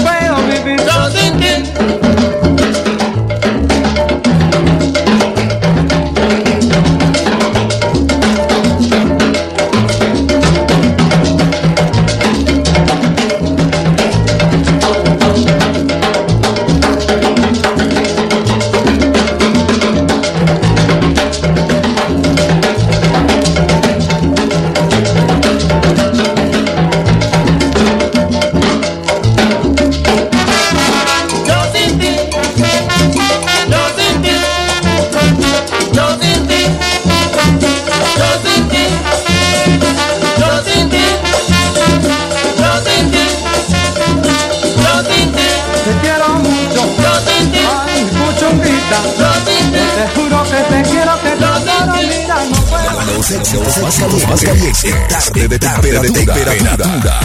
temperatura. temperatura.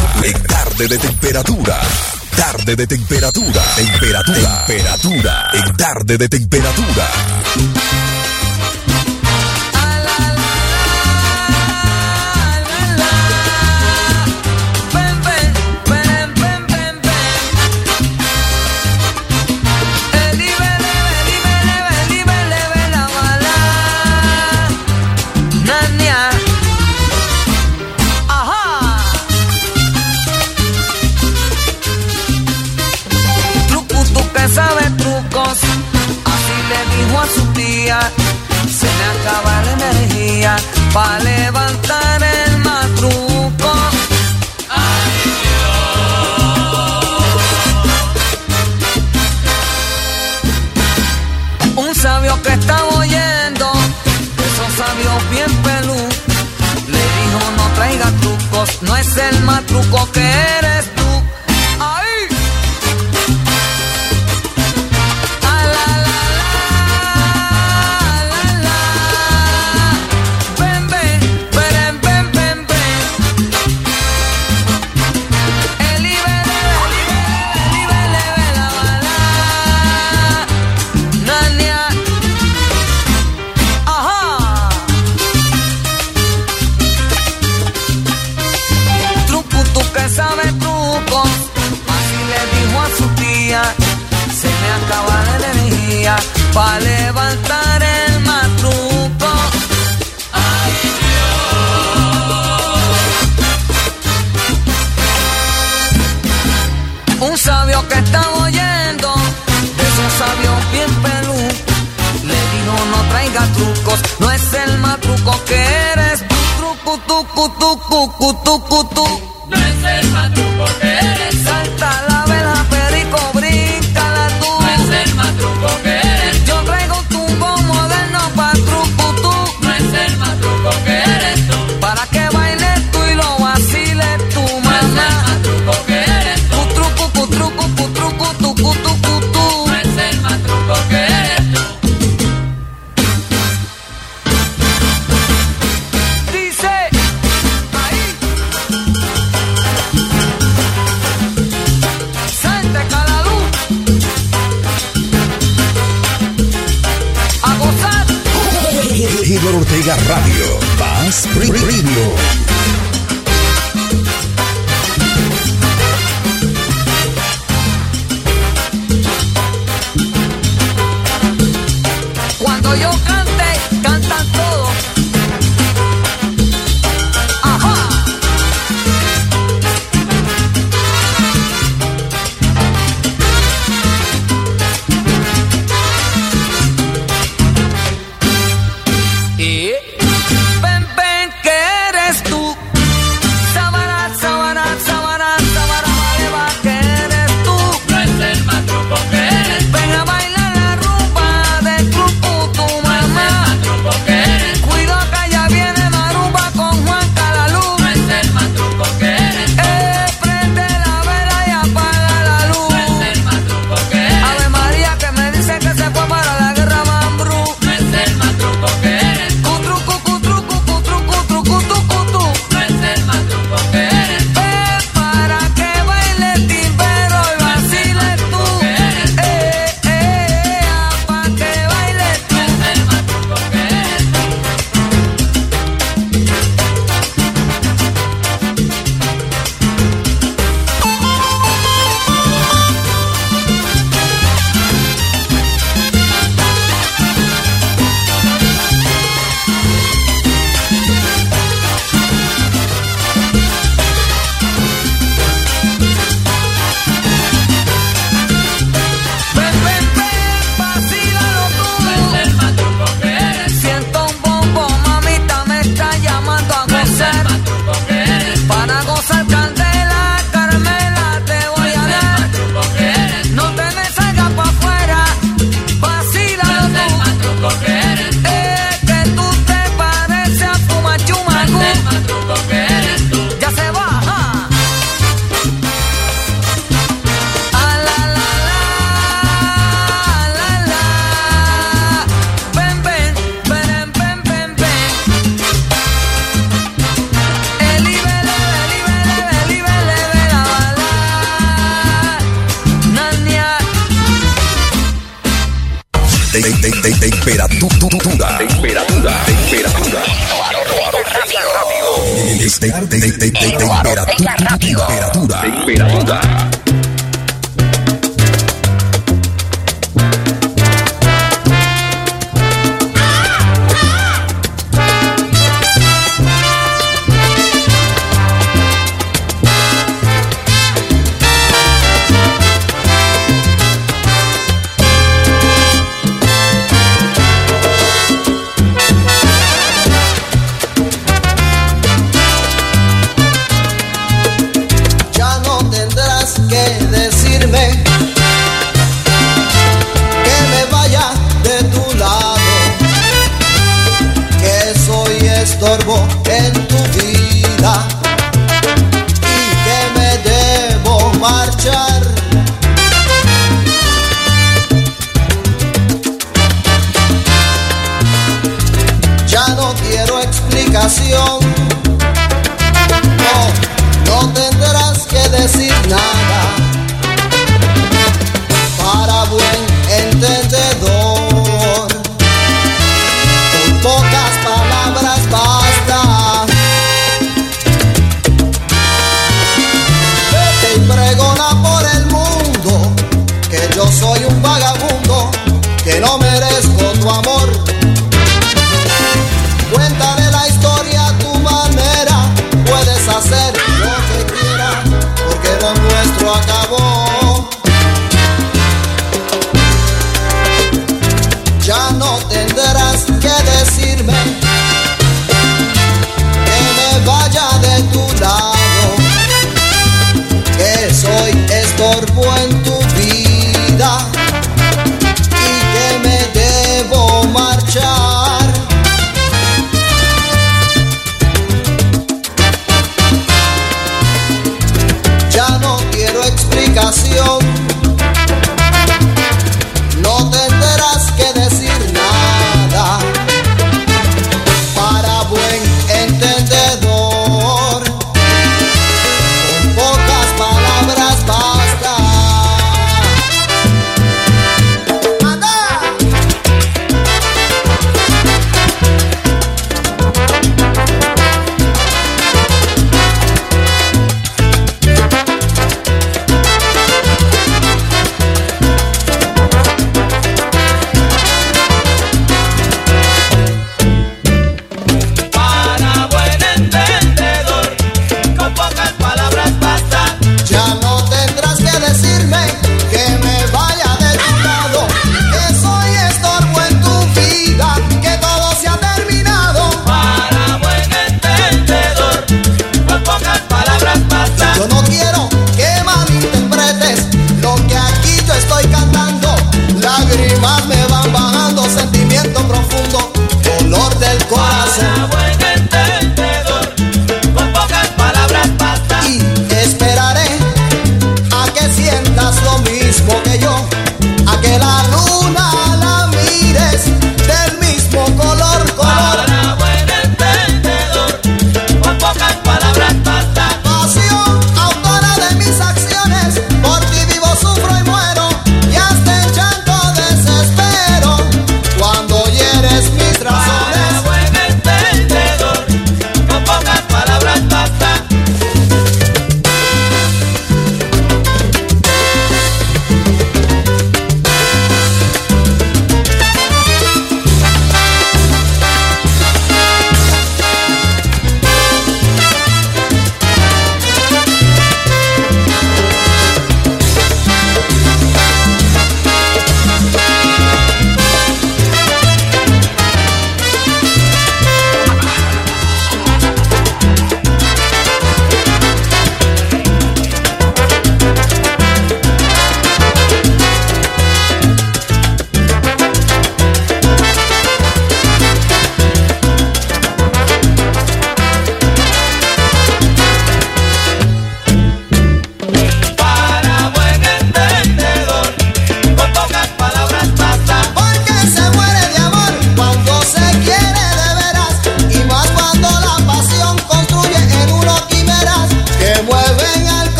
Tarde de temperatura. Tarde de temperatura. Temperatura. Temperatura. En tarde de temperatura.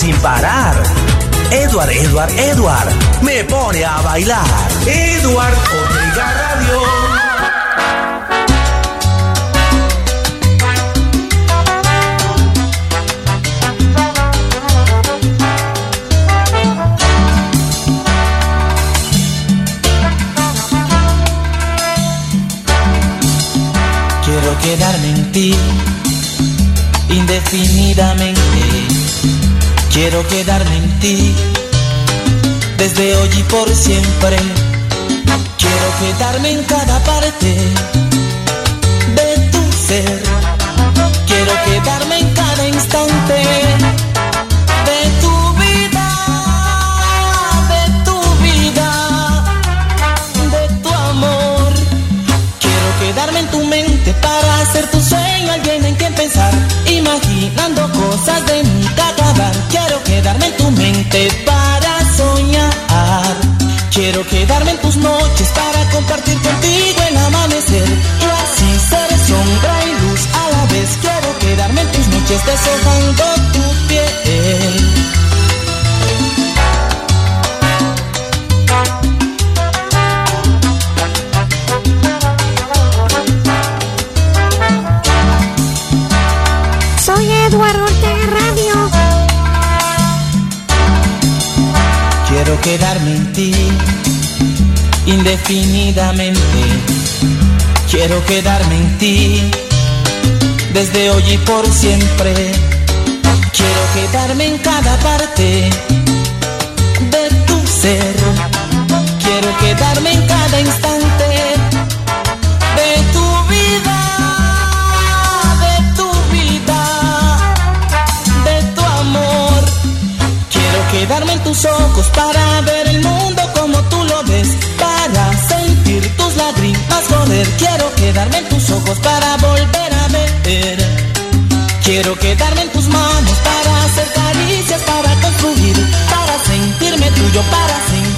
Sin parar. Edward, Edward, Edward me pone a bailar. Eduard Ortega Radio.
Quiero quedarme en ti indefinidamente. Quiero quedarme en ti desde hoy y por siempre. Quiero quedarme en cada parte de tu ser. Quiero quedarme en cada instante de tu vida, de tu vida, de tu amor. Quiero quedarme en tu mente para hacer tu sueño alguien en quien pensar, imaginando cosas de. Quiero quedarme en tu mente para soñar. Quiero quedarme en tus noches para compartir contigo el amanecer y así ser sombra y luz a la vez. Quiero quedarme en tus noches deshojando tu quedarme en ti indefinidamente. Quiero quedarme en ti desde hoy y por siempre. Quiero quedarme en cada parte de tu ser. Quiero quedarme en cada instante mirarme en tus ojos, para ver el mundo como tú lo ves, para sentir tus
lágrimas, joder. Quiero quedarme en tus ojos para volver a ver. Quiero quedarme en tus manos para hacer caricias, para construir, para sentirme tuyo, para
sentir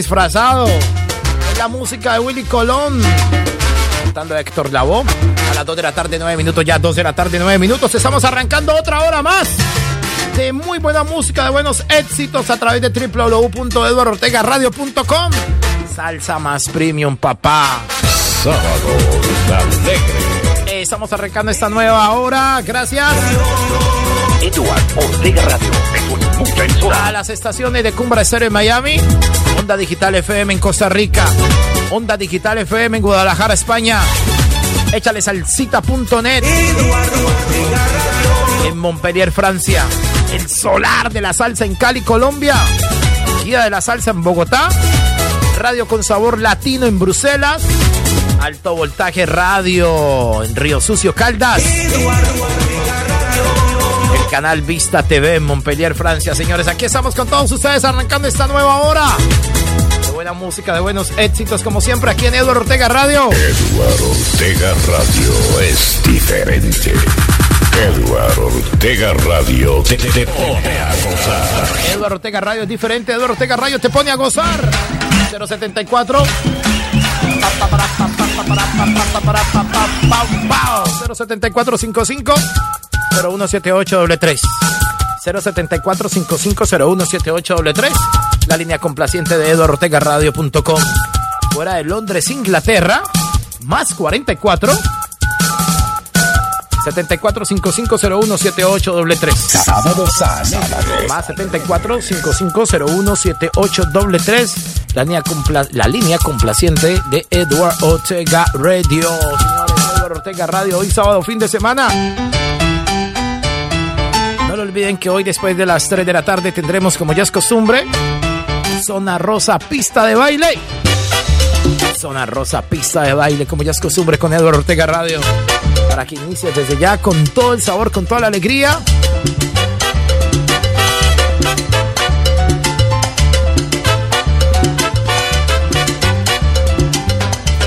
disfrazado.
Es la música de Willy Colón. Cantando Héctor Lavoe. A las 2 de la tarde, 9 minutos, ya 2 de la tarde, 9 minutos. Estamos arrancando otra hora más de muy buena música, de buenos éxitos a través de www.eduardortegaradio.com. Salsa más premium, papá. Sábado alegre. Estamos arrancando esta nueva hora. Gracias.
Eduard Ortega Radio.
A las estaciones de Cumbra Estéreo en Miami, Onda Digital FM en Costa Rica, Onda Digital FM en Guadalajara, España. Échale salsita.net. En Montpellier, Francia. El solar de la salsa en Cali, Colombia. Guía de la salsa en Bogotá. Radio con sabor latino en Bruselas. Alto voltaje radio en Río Sucio, Caldas canal Vista TV en Montpellier, Francia. Señores, aquí estamos con todos ustedes arrancando esta nueva hora. Buena música, de buenos éxitos, como siempre, aquí en Eduardo Ortega Radio.
Eduardo Ortega Radio es diferente. Eduardo Ortega Radio te, pone a gozar.
Eduardo Ortega Radio es diferente. Eduardo Ortega Radio te pone a gozar. 074 07455 0178 074-5501-7833. La línea complaciente de eduardortegaradio.com. Fuera de Londres, Inglaterra. Más 44. 74-5501-7833.
Sábado, sábado.
Más 74-5501-7833. La línea, la línea complaciente de Edward Ortega Radio. Señores, Edward Ortega Radio. Hoy sábado, fin de semana olviden que hoy después de las 3 de la tarde tendremos, como ya es costumbre, Zona Rosa Pista de Baile. Zona Rosa Pista de Baile, como ya es costumbre con Eduardo Ortega Radio. Para que inicie desde ya con todo el sabor, con toda la alegría.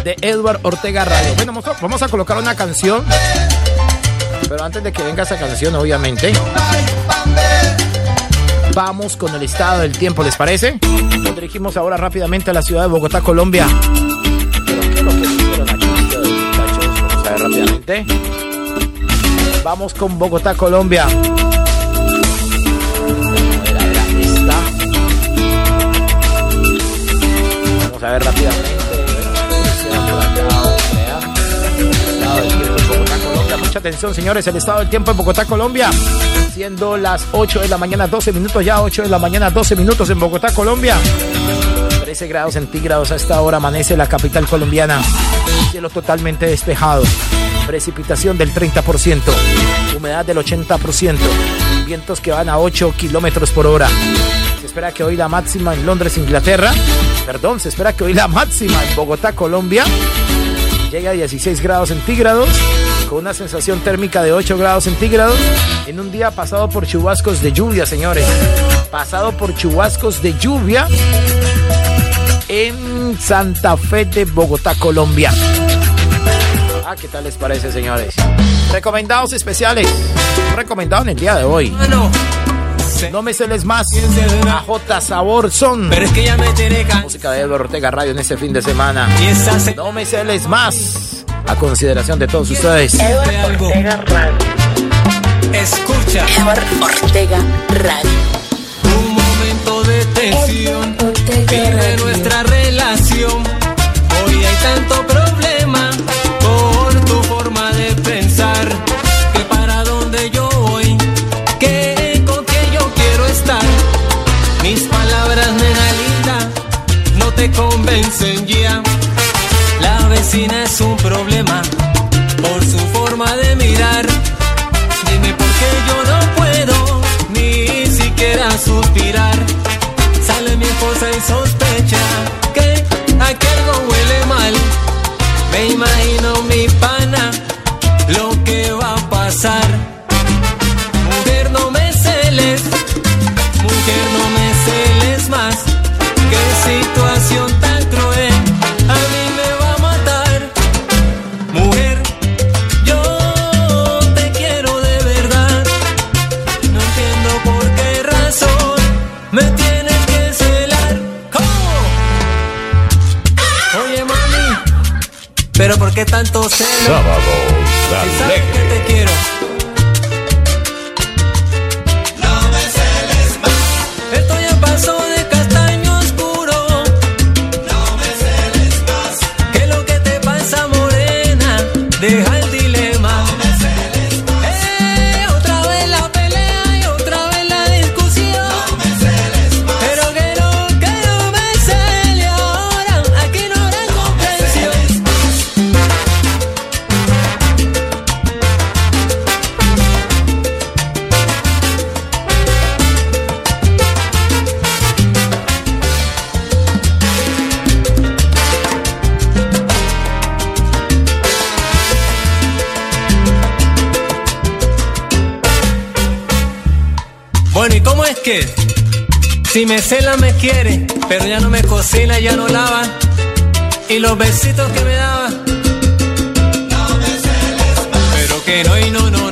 De Edward Ortega Radio. Bueno, vamos a colocar una canción pero antes de que venga esa canción, obviamente, vamos con el estado del tiempo, ¿les parece? Nos dirigimos ahora rápidamente a la ciudad de Bogotá, Colombia. Vamos a ver rápidamente. Vamos con Bogotá, Colombia. Vamos a ver rápidamente. Mucha atención, señores. El estado del tiempo en Bogotá, Colombia. Siendo las 8 de la mañana, 12 minutos ya, 8 de la mañana, 12 minutos en Bogotá, Colombia. 13 grados centígrados a esta hora amanece la capital colombiana. Cielo totalmente despejado. Precipitación del 30%. Humedad del 80%. Vientos que van a 8 kilómetros por hora. Se espera que hoy la máxima en Londres, Inglaterra. Perdón, se espera que hoy la máxima en Bogotá, Colombia. Llega a 16 grados centígrados con una sensación térmica de 8 grados centígrados en un día pasado por chubascos de lluvia, señores. Pasado por chubascos de lluvia en Santa Fe de Bogotá, Colombia. Ah, ¿qué tal les parece, señores? Recomendados especiales. Recomendado en el día de hoy. No me celes más. A J Sabor son.
Pero es que ya me
Música de Eduardo Ortega Radio en este fin de semana. No me celes más a consideración de todos ustedes.
Eduardo Ortega Radio.
Escucha.
Eduardo Ortega Radio.
Un momento de tensión. Vive nuestra relación. Hoy hay tanto problema La vecina es un problema por su forma de mirar. Dime por qué yo no puedo ni siquiera suspirar. Sale mi esposa y sospecha que aquí algo huele mal. Me imagino mi pana pero ¿por qué tanto celo? Si sabes que te quiero. Si me cela me quiere, pero ya no me cocina, ya no lava. Y los besitos que me daba. No me celes. Pero que no, y no, no,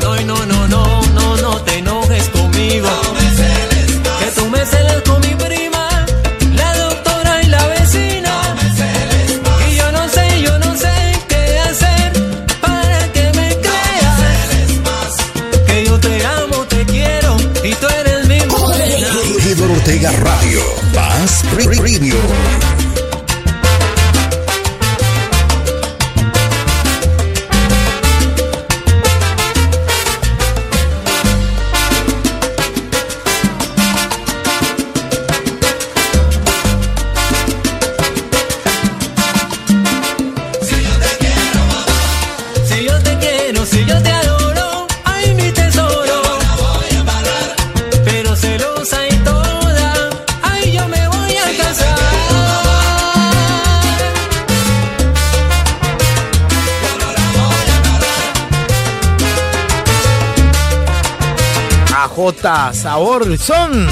Sabor Son.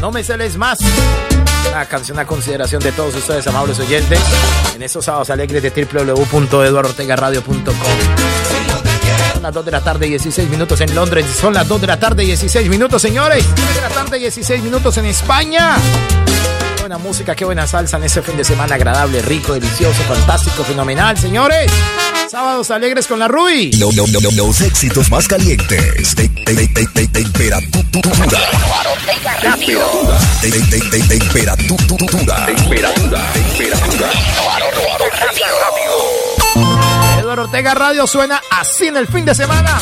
No me celes más. Una canción a consideración de todos ustedes, amables oyentes, en estos sábados alegres de www.eduardortegaradio.com. Las 2 de la tarde, 16 minutos en Londres. Son las 2 de la tarde, 16 minutos, señores. 3 de la tarde, 16 minutos en España. Buena música, qué buena salsa en ese fin de semana agradable, rico, delicioso, fantástico, fenomenal, señores. Sábados alegres con la Rui.
No, no, no, no, los éxitos más calientes. Te- te- te- te- te- Temperatura. Te- te- te- te- Temperatura. Temperatura. Temperatura.
Eduardo Ortega Radio suena así en el fin de semana.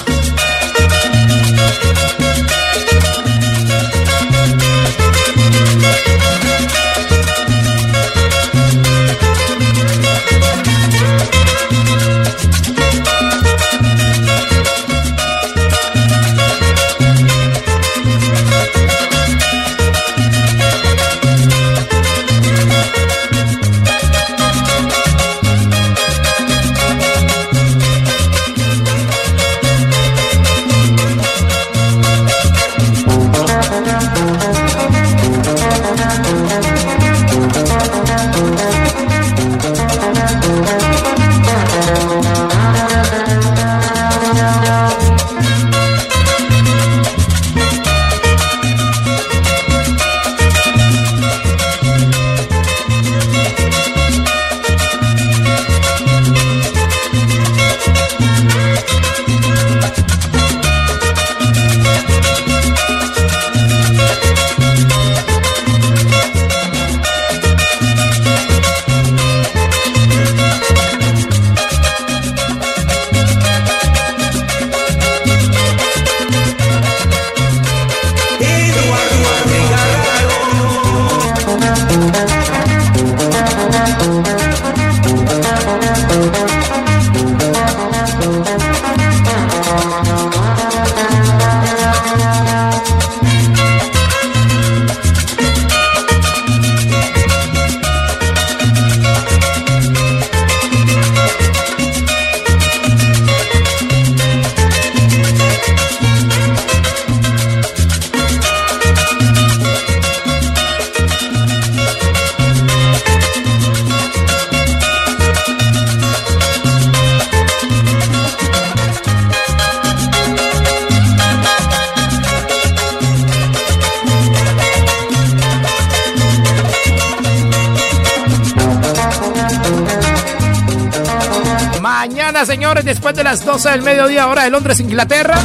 12 del mediodía, hora de Londres, Inglaterra.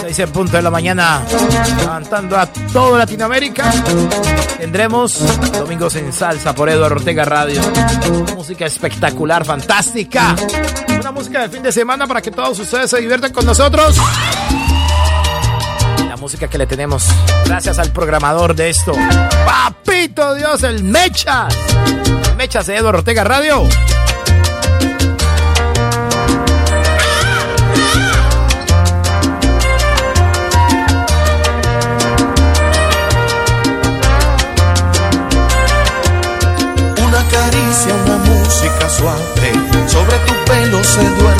6 en punto de la mañana, cantando a toda Latinoamérica. Tendremos Domingos en Salsa por Eduardo Ortega Radio. Música espectacular, fantástica. Una música de fin de semana para que todos ustedes se diviertan con nosotros. La música que le tenemos, gracias al programador de esto, Papito Dios, el Mechas. Mechas de Eduardo Ortega Radio.
Tu pelo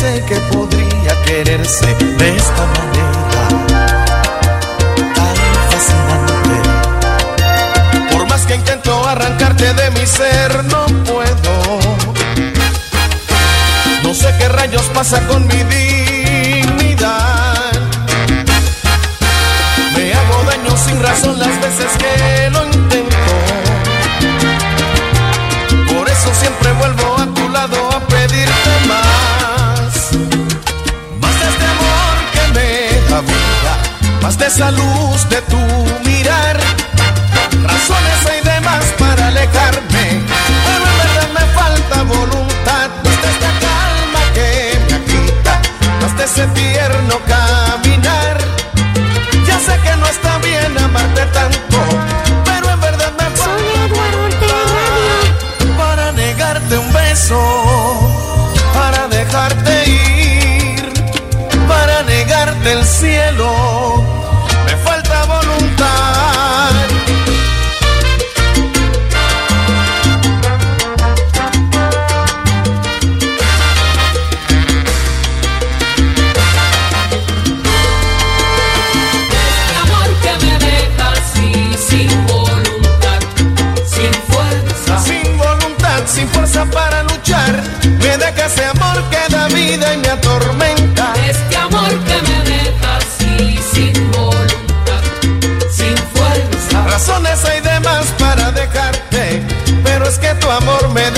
pensé que podría quererse de esta manera tan fascinante. Por más que intento arrancarte de mi ser, no puedo. No sé qué rayos pasa con mi dignidad. Me hago daño sin razón las veces que lo Más de esa luz de tu mirar. Razones hay de más para alejarme. Pero en verdad me falta voluntad. Más de esta calma que me agita. Más de ese tierno caminar. Ya sé que no está bien amarte tanto. Pero en verdad me falta para negarte un beso, para dejarte ir, para negarte el cielo. Amor me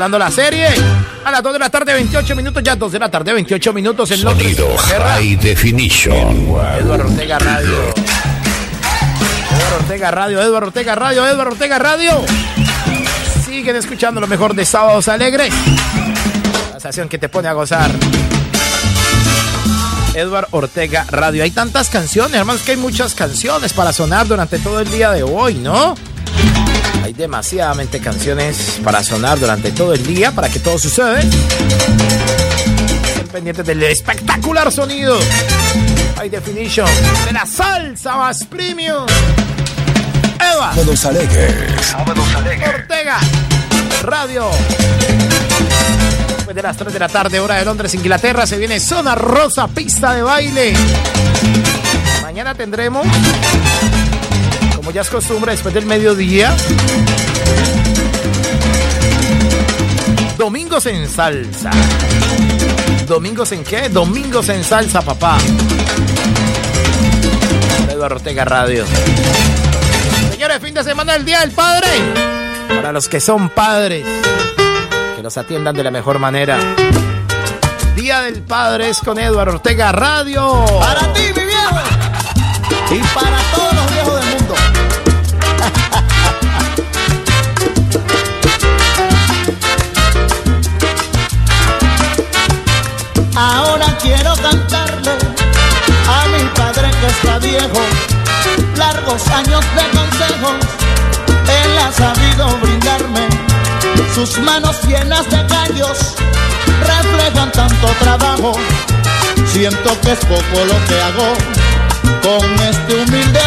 rolando
la
serie. A las 2 de la tarde, 28 minutos. Ya 2 de la tarde, 28 minutos en Londres.
Sonido. High Definition.
Eduardo Ortega Radio. Eduardo Ortega Radio, Eduardo Ortega Radio, Eduardo Ortega Radio. Siguen escuchando lo mejor de Sábados Alegres. La estación que te pone a gozar. Edward Ortega Radio. Hay tantas canciones, hermanos, que hay muchas canciones para sonar durante todo el día de hoy, ¿no? Hay demasiadamente canciones para sonar durante todo el día para que todo suceda. Estén pendientes del espectacular sonido. High Definition de la salsa más premium. Eva
Sábados Alegres.
Ortega Radio. Después de las 3 de la tarde, hora de Londres, Inglaterra, se viene Zona Rosa, pista de baile. Mañana tendremos, como ya es costumbre, después del mediodía, Domingos en salsa. ¿Domingos en qué? Domingos en salsa, papá. Eduardo Ortega Radio. Señores, fin de semana del Día del Padre. Para los que son padres, que los atiendan de la mejor manera. Día del Padre es con Eduardo Ortega Radio.
Para ti, mi viejo. Y para todos Ahora quiero cantarle a mi padre que está viejo. Largos años de consejos, él ha sabido brindarme. Sus manos llenas de callos reflejan tanto trabajo. Siento que es poco lo que hago con este humilde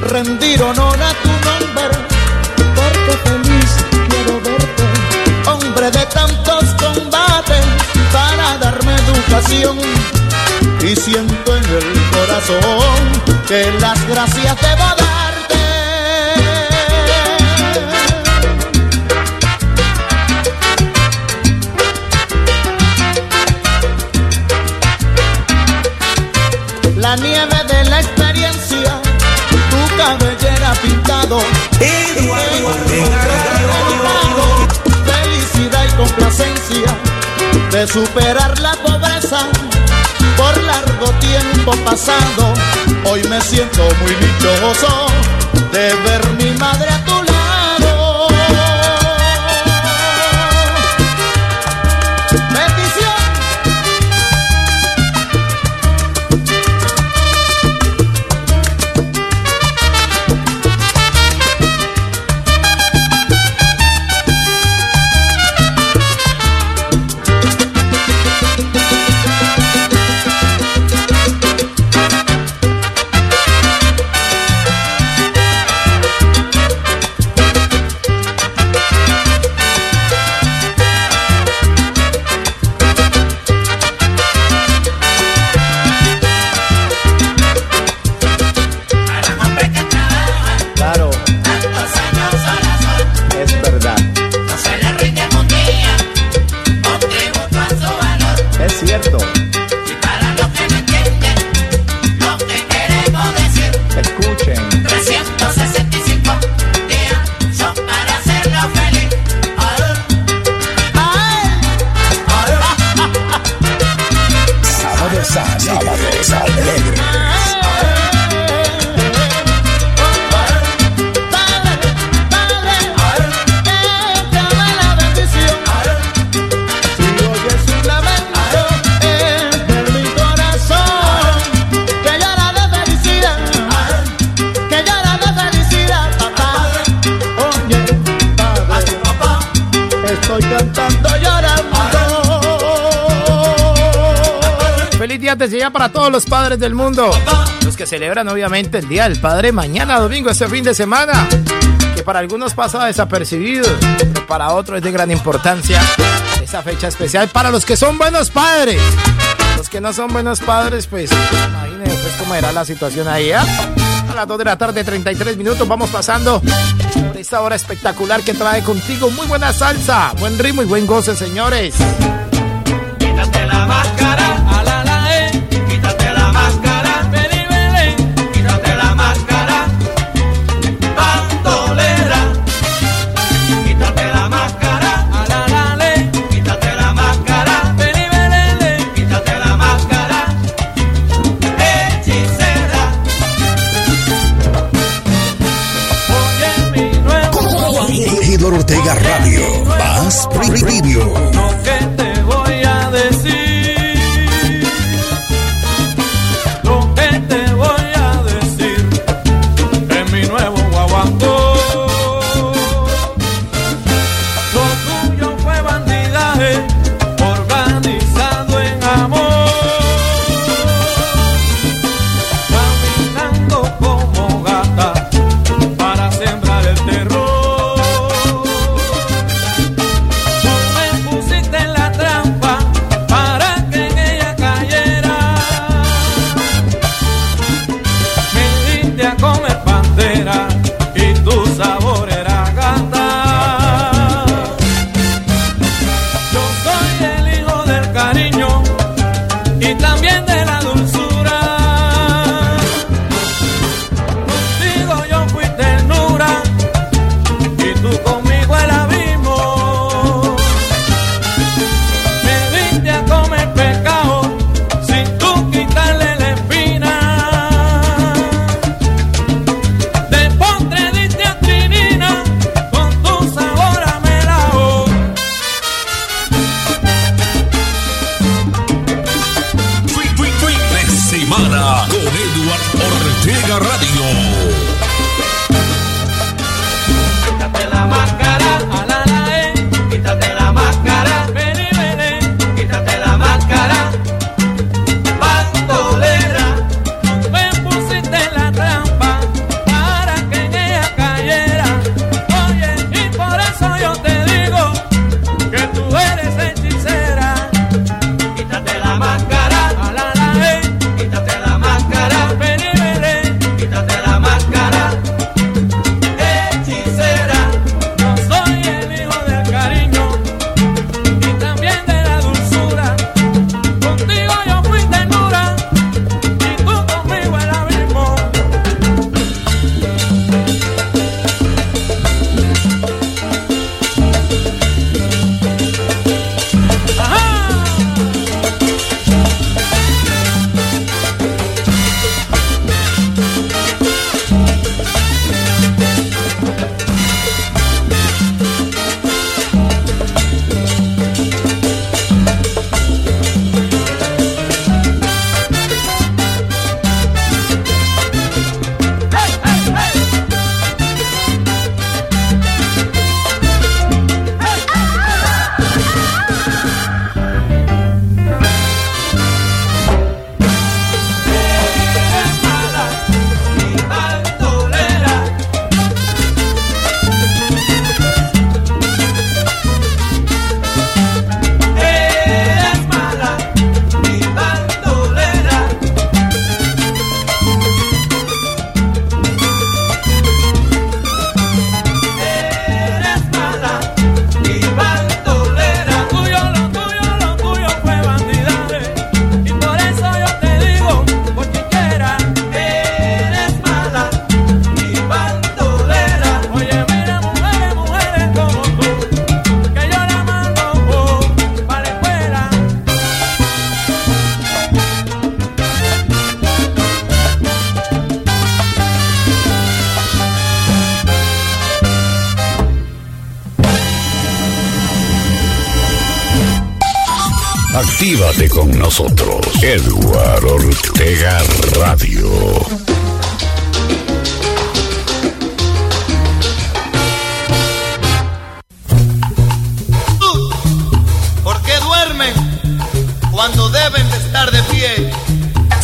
rendir honor a tu nombre, porque feliz quiero verte, hombre de tantos combates, para darme educación. Y siento en el corazón que las gracias debo darte. De superar la pobreza por largo tiempo pasado. Hoy me siento muy dichoso de ver mi madre
Enseña para todos los padres del mundo. Los que celebran obviamente el Día del Padre mañana domingo, este fin de semana. Que para algunos pasa desapercibido, pero para otros es de gran importancia. Esa fecha especial para los que son buenos padres. Los que no son buenos padres, pues imagínense pues, cómo era la situación ahí. ¿ah? A las 2 de la tarde, 33 minutos, vamos pasando por esta hora espectacular que trae contigo muy buena salsa, buen ritmo y buen goce, señores.
Radio. Más
cuando deben de estar de pie.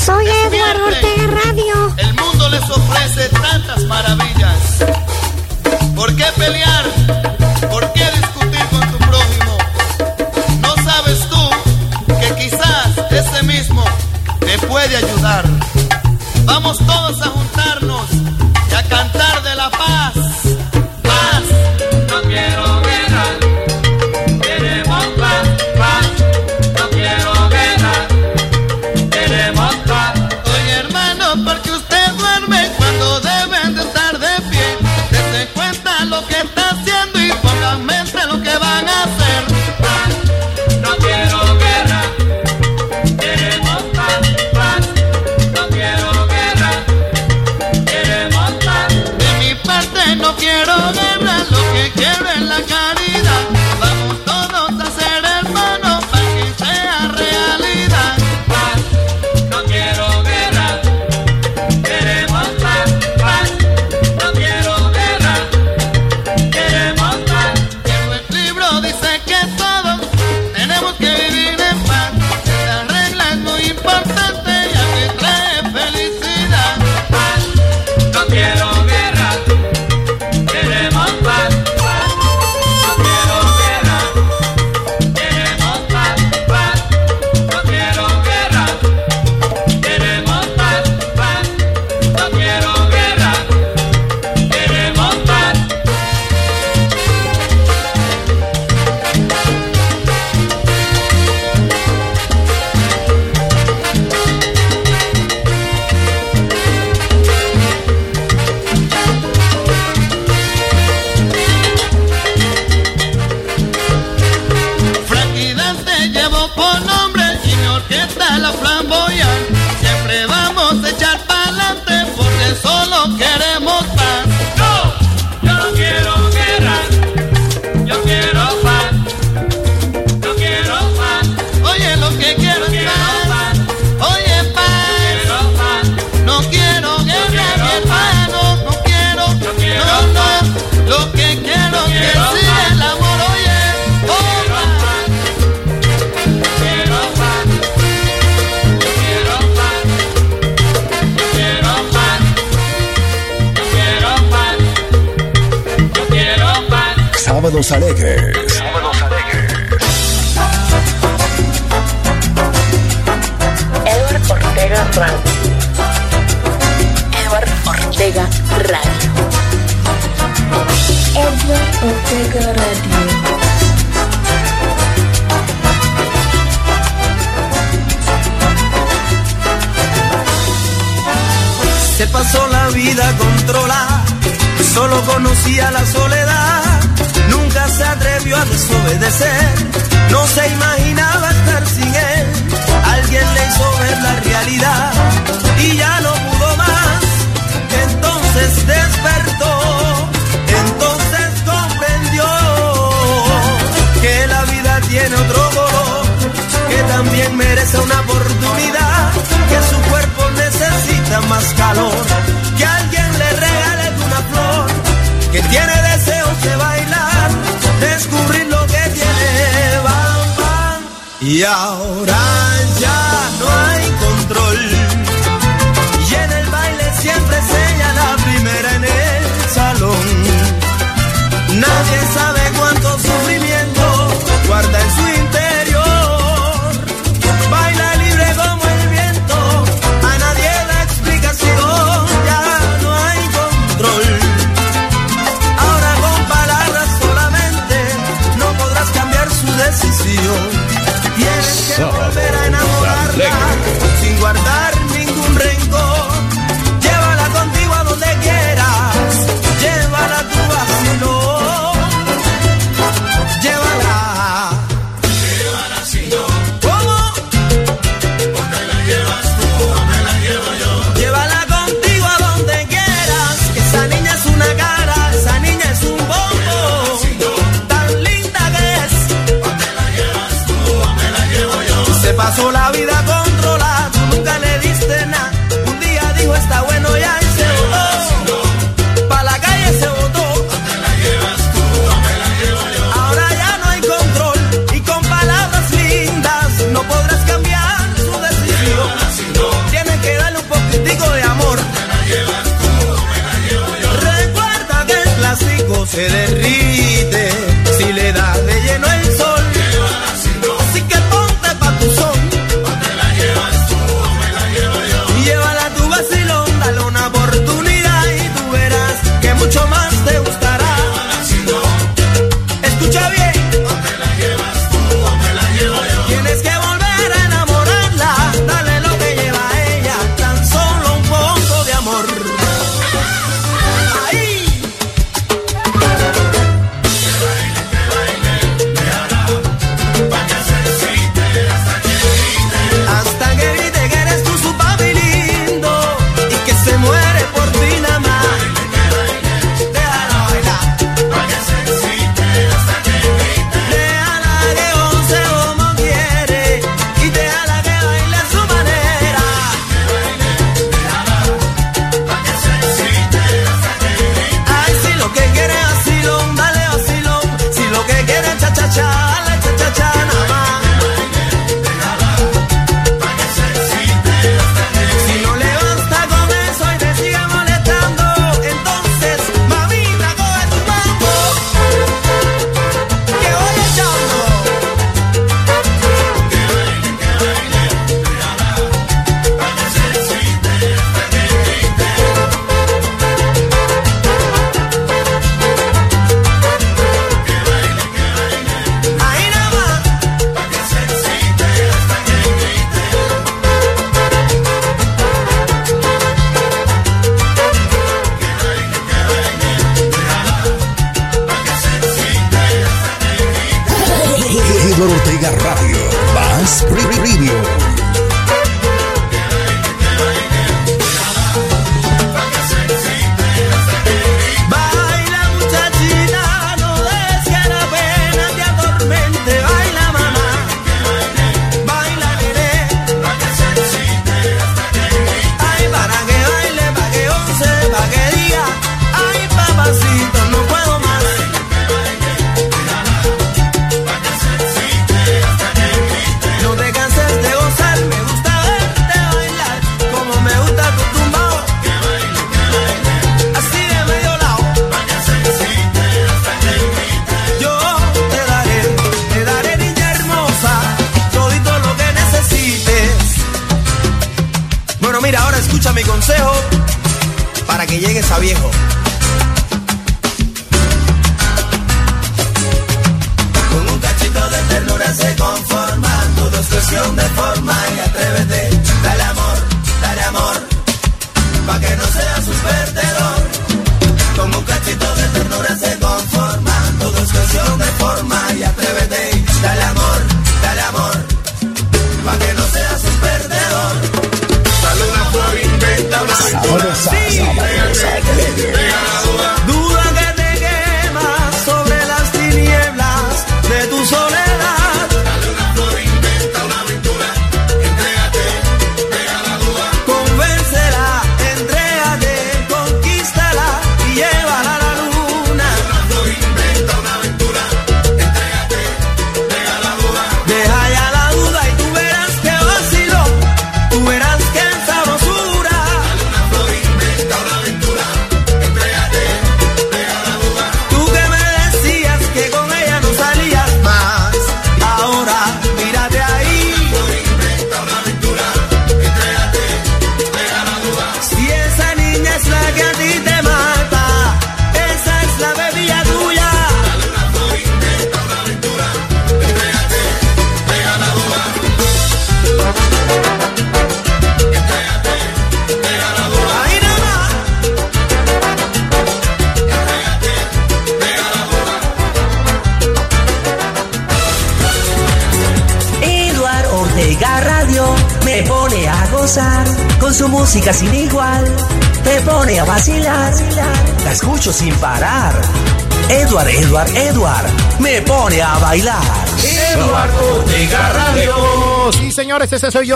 Soy Eduardo Ortega Radio.
El mundo les ofrece tantas maravillas. ¿Por qué pelear? ¿Por qué discutir con tu prójimo? ¿No sabes tú que quizás ese mismo te puede ayudar? Vamos todos a
juntar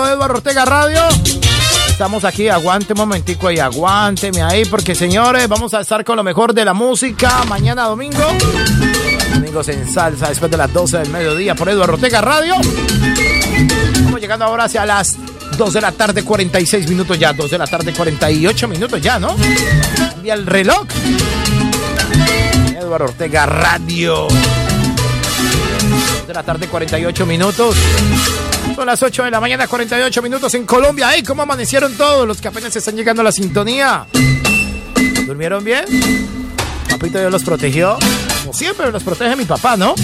Eduardo Ortega Radio.
Estamos aquí, aguante un momentico ahí, aguánteme ahí, porque señores, vamos a estar con lo mejor de la música mañana domingo. Domingos en salsa, después de las 12 del mediodía por Eduardo Ortega Radio. Estamos llegando ahora hacia las 2 de la tarde, 46 minutos ya, 2 de la tarde, 48 minutos ya, ¿no? Cambia el reloj. Eduardo Ortega Radio. 2 de la tarde, 48 minutos. Son las 8 de la mañana, 48 minutos en Colombia. ¡Ay, cómo amanecieron todos los que apenas están llegando a la sintonía! ¿Durmieron bien? Papito Dios los protegió. Como siempre los protege mi papá, ¿no?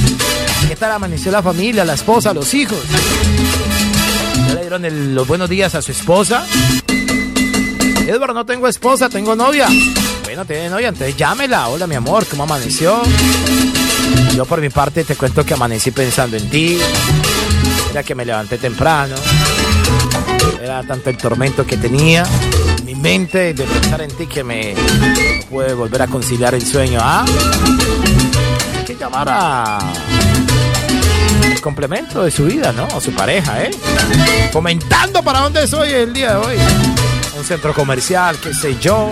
¿Qué tal amaneció la familia, la esposa, los hijos? ¿Ya le dieron los buenos días a su esposa? Edward, no tengo esposa, tengo novia. Bueno, tiene novia, entonces llámela. Hola, mi amor, ¿cómo amaneció? Yo por mi parte te cuento que amanecí pensando en ti. Era que me levanté temprano. Era tanto el tormento que tenía en mi mente de pensar en ti que me no pude volver a conciliar el sueño. ¿Ah? Hay que llamar a el complemento de su vida, ¿no? A su pareja, ¿eh? Comentando para dónde soy el día de hoy. Un centro comercial, qué sé yo.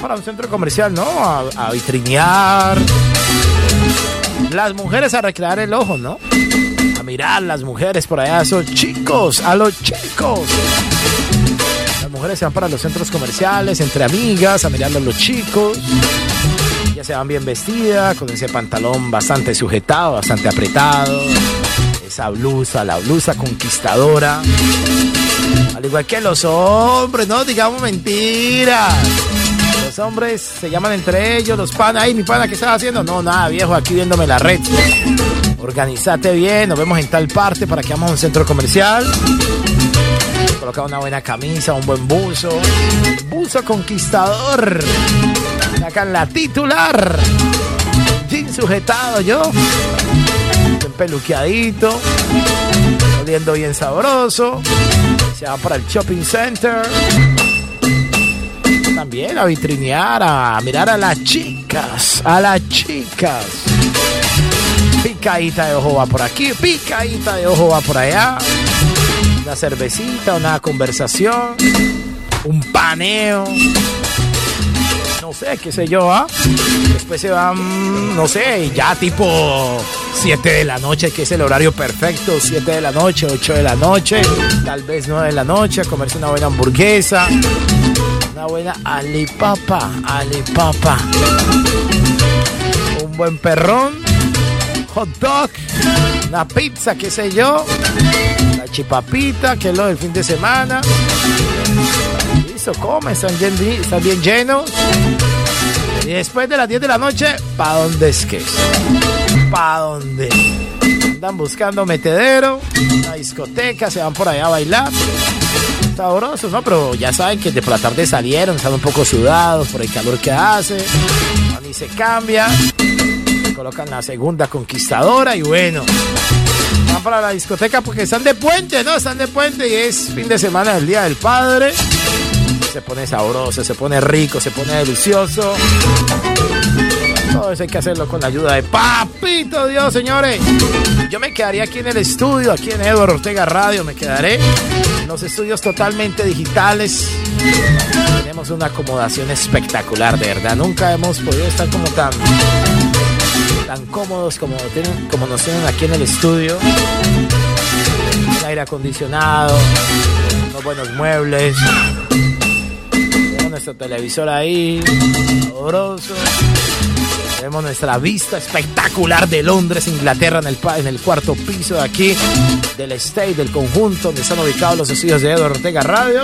Para un centro comercial, ¿no? A, a vitrinear. Las mujeres a recrear el ojo, ¿no? A mirar las mujeres por allá, esos chicos, a los chicos. Las mujeres se van para los centros comerciales, entre amigas, a mirar a los chicos. Ya se van bien vestidas, con ese pantalón bastante sujetado, bastante apretado. Esa blusa, la blusa conquistadora. Al igual que los hombres, no digamos mentiras. Los hombres se llaman entre ellos, los panas. Ay, mi pana, ¿qué estás haciendo? No, nada, viejo, aquí viéndome la red. Organízate bien, nos vemos en tal parte para que vamos a un centro comercial. Colocar una buena camisa, un buen buzo. Buzo conquistador. Sacan la titular. Jean sujetado yo. Bien peluqueadito. Oliendo bien sabroso. Se va para el shopping center. También a vitrinear, a mirar a las chicas. A las chicas. Picadita de ojo va por aquí, picadita de ojo va por allá. Una cervecita, una conversación, un paneo. No sé, qué sé yo, ¿ah? Después se van, no sé, ya tipo 7 de la noche, que es el horario perfecto, 7 de la noche, 8 de la noche, tal vez 9 de la noche, comerse una buena hamburguesa, una buena alipapa, alipapa, un buen perrón, hot dog, una pizza, qué sé yo, la chipapita, que es lo del fin de semana. Listo, come, están bien, llenos. Y después de las 10 de la noche, ¿pa' dónde es que es? ¿Pa' dónde? Andan buscando metedero, una discoteca, se van por allá a bailar. Sabrosos, ¿no? Pero ya saben que de por la tarde salieron, están un poco sudados por el calor que hace. Y se cambia. Colocan la segunda conquistadora y bueno. Van para la discoteca porque están de puente, ¿no? Están de puente y es fin de semana del Día del Padre. Se pone sabroso, se pone rico, se pone delicioso. Todo eso hay que hacerlo con la ayuda de Papito Dios, señores. Yo me quedaría aquí en el estudio, aquí en Eduardo Ortega Radio, me quedaré. En los estudios totalmente digitales. Tenemos una acomodación espectacular, de verdad. Nunca hemos podido estar como tan tan cómodos como, tienen, como nos tienen aquí en el estudio. El aire acondicionado, unos buenos muebles. Tenemos nuestro televisor ahí, sabroso. Tenemos nuestra vista espectacular de Londres, Inglaterra, en el, en el cuarto piso de aquí, del estate, del conjunto, donde están ubicados los estudios de Eduardo Ortega Radio.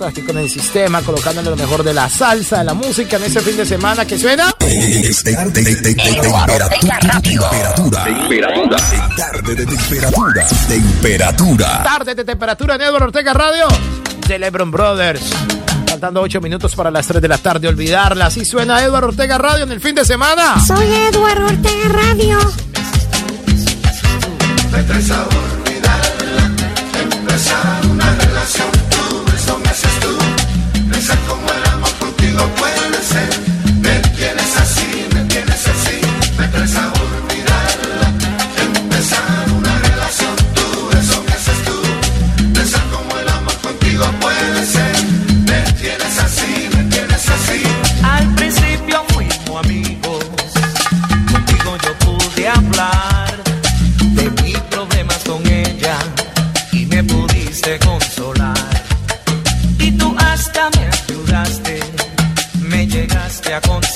Nosotros aquí con el sistema, colocándole lo mejor de la salsa, de la música en ese fin de semana que suena.
Temperatura. Temperatura. Temperatura. Tarde de temperatura. Temperatura.
Tarde de temperatura en Eduardo Ortega Radio de Lebron Brothers. Faltando 8 minutos para las 3 de la tarde, olvidarla. Así suena Eduardo Ortega Radio en el fin de semana.
Soy Eduardo Ortega Radio.
Me traes a olvidarla, empezar puede llegaste a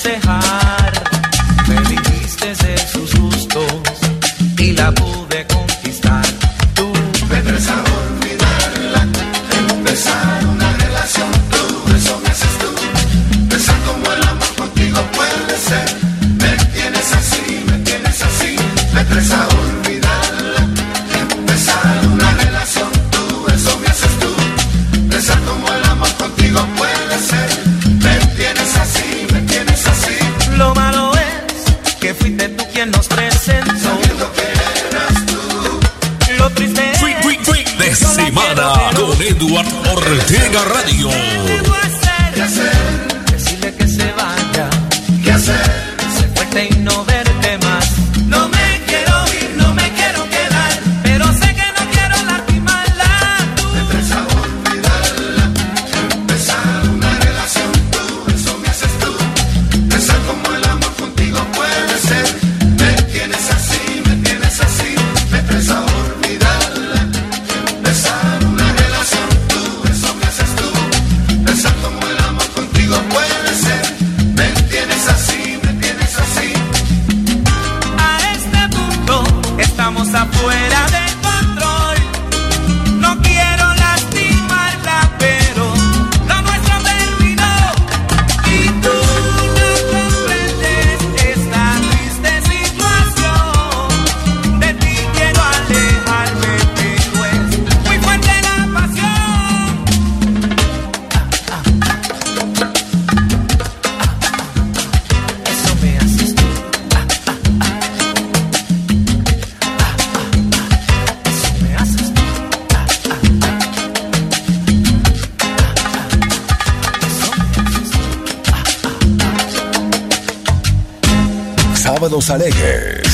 Sábados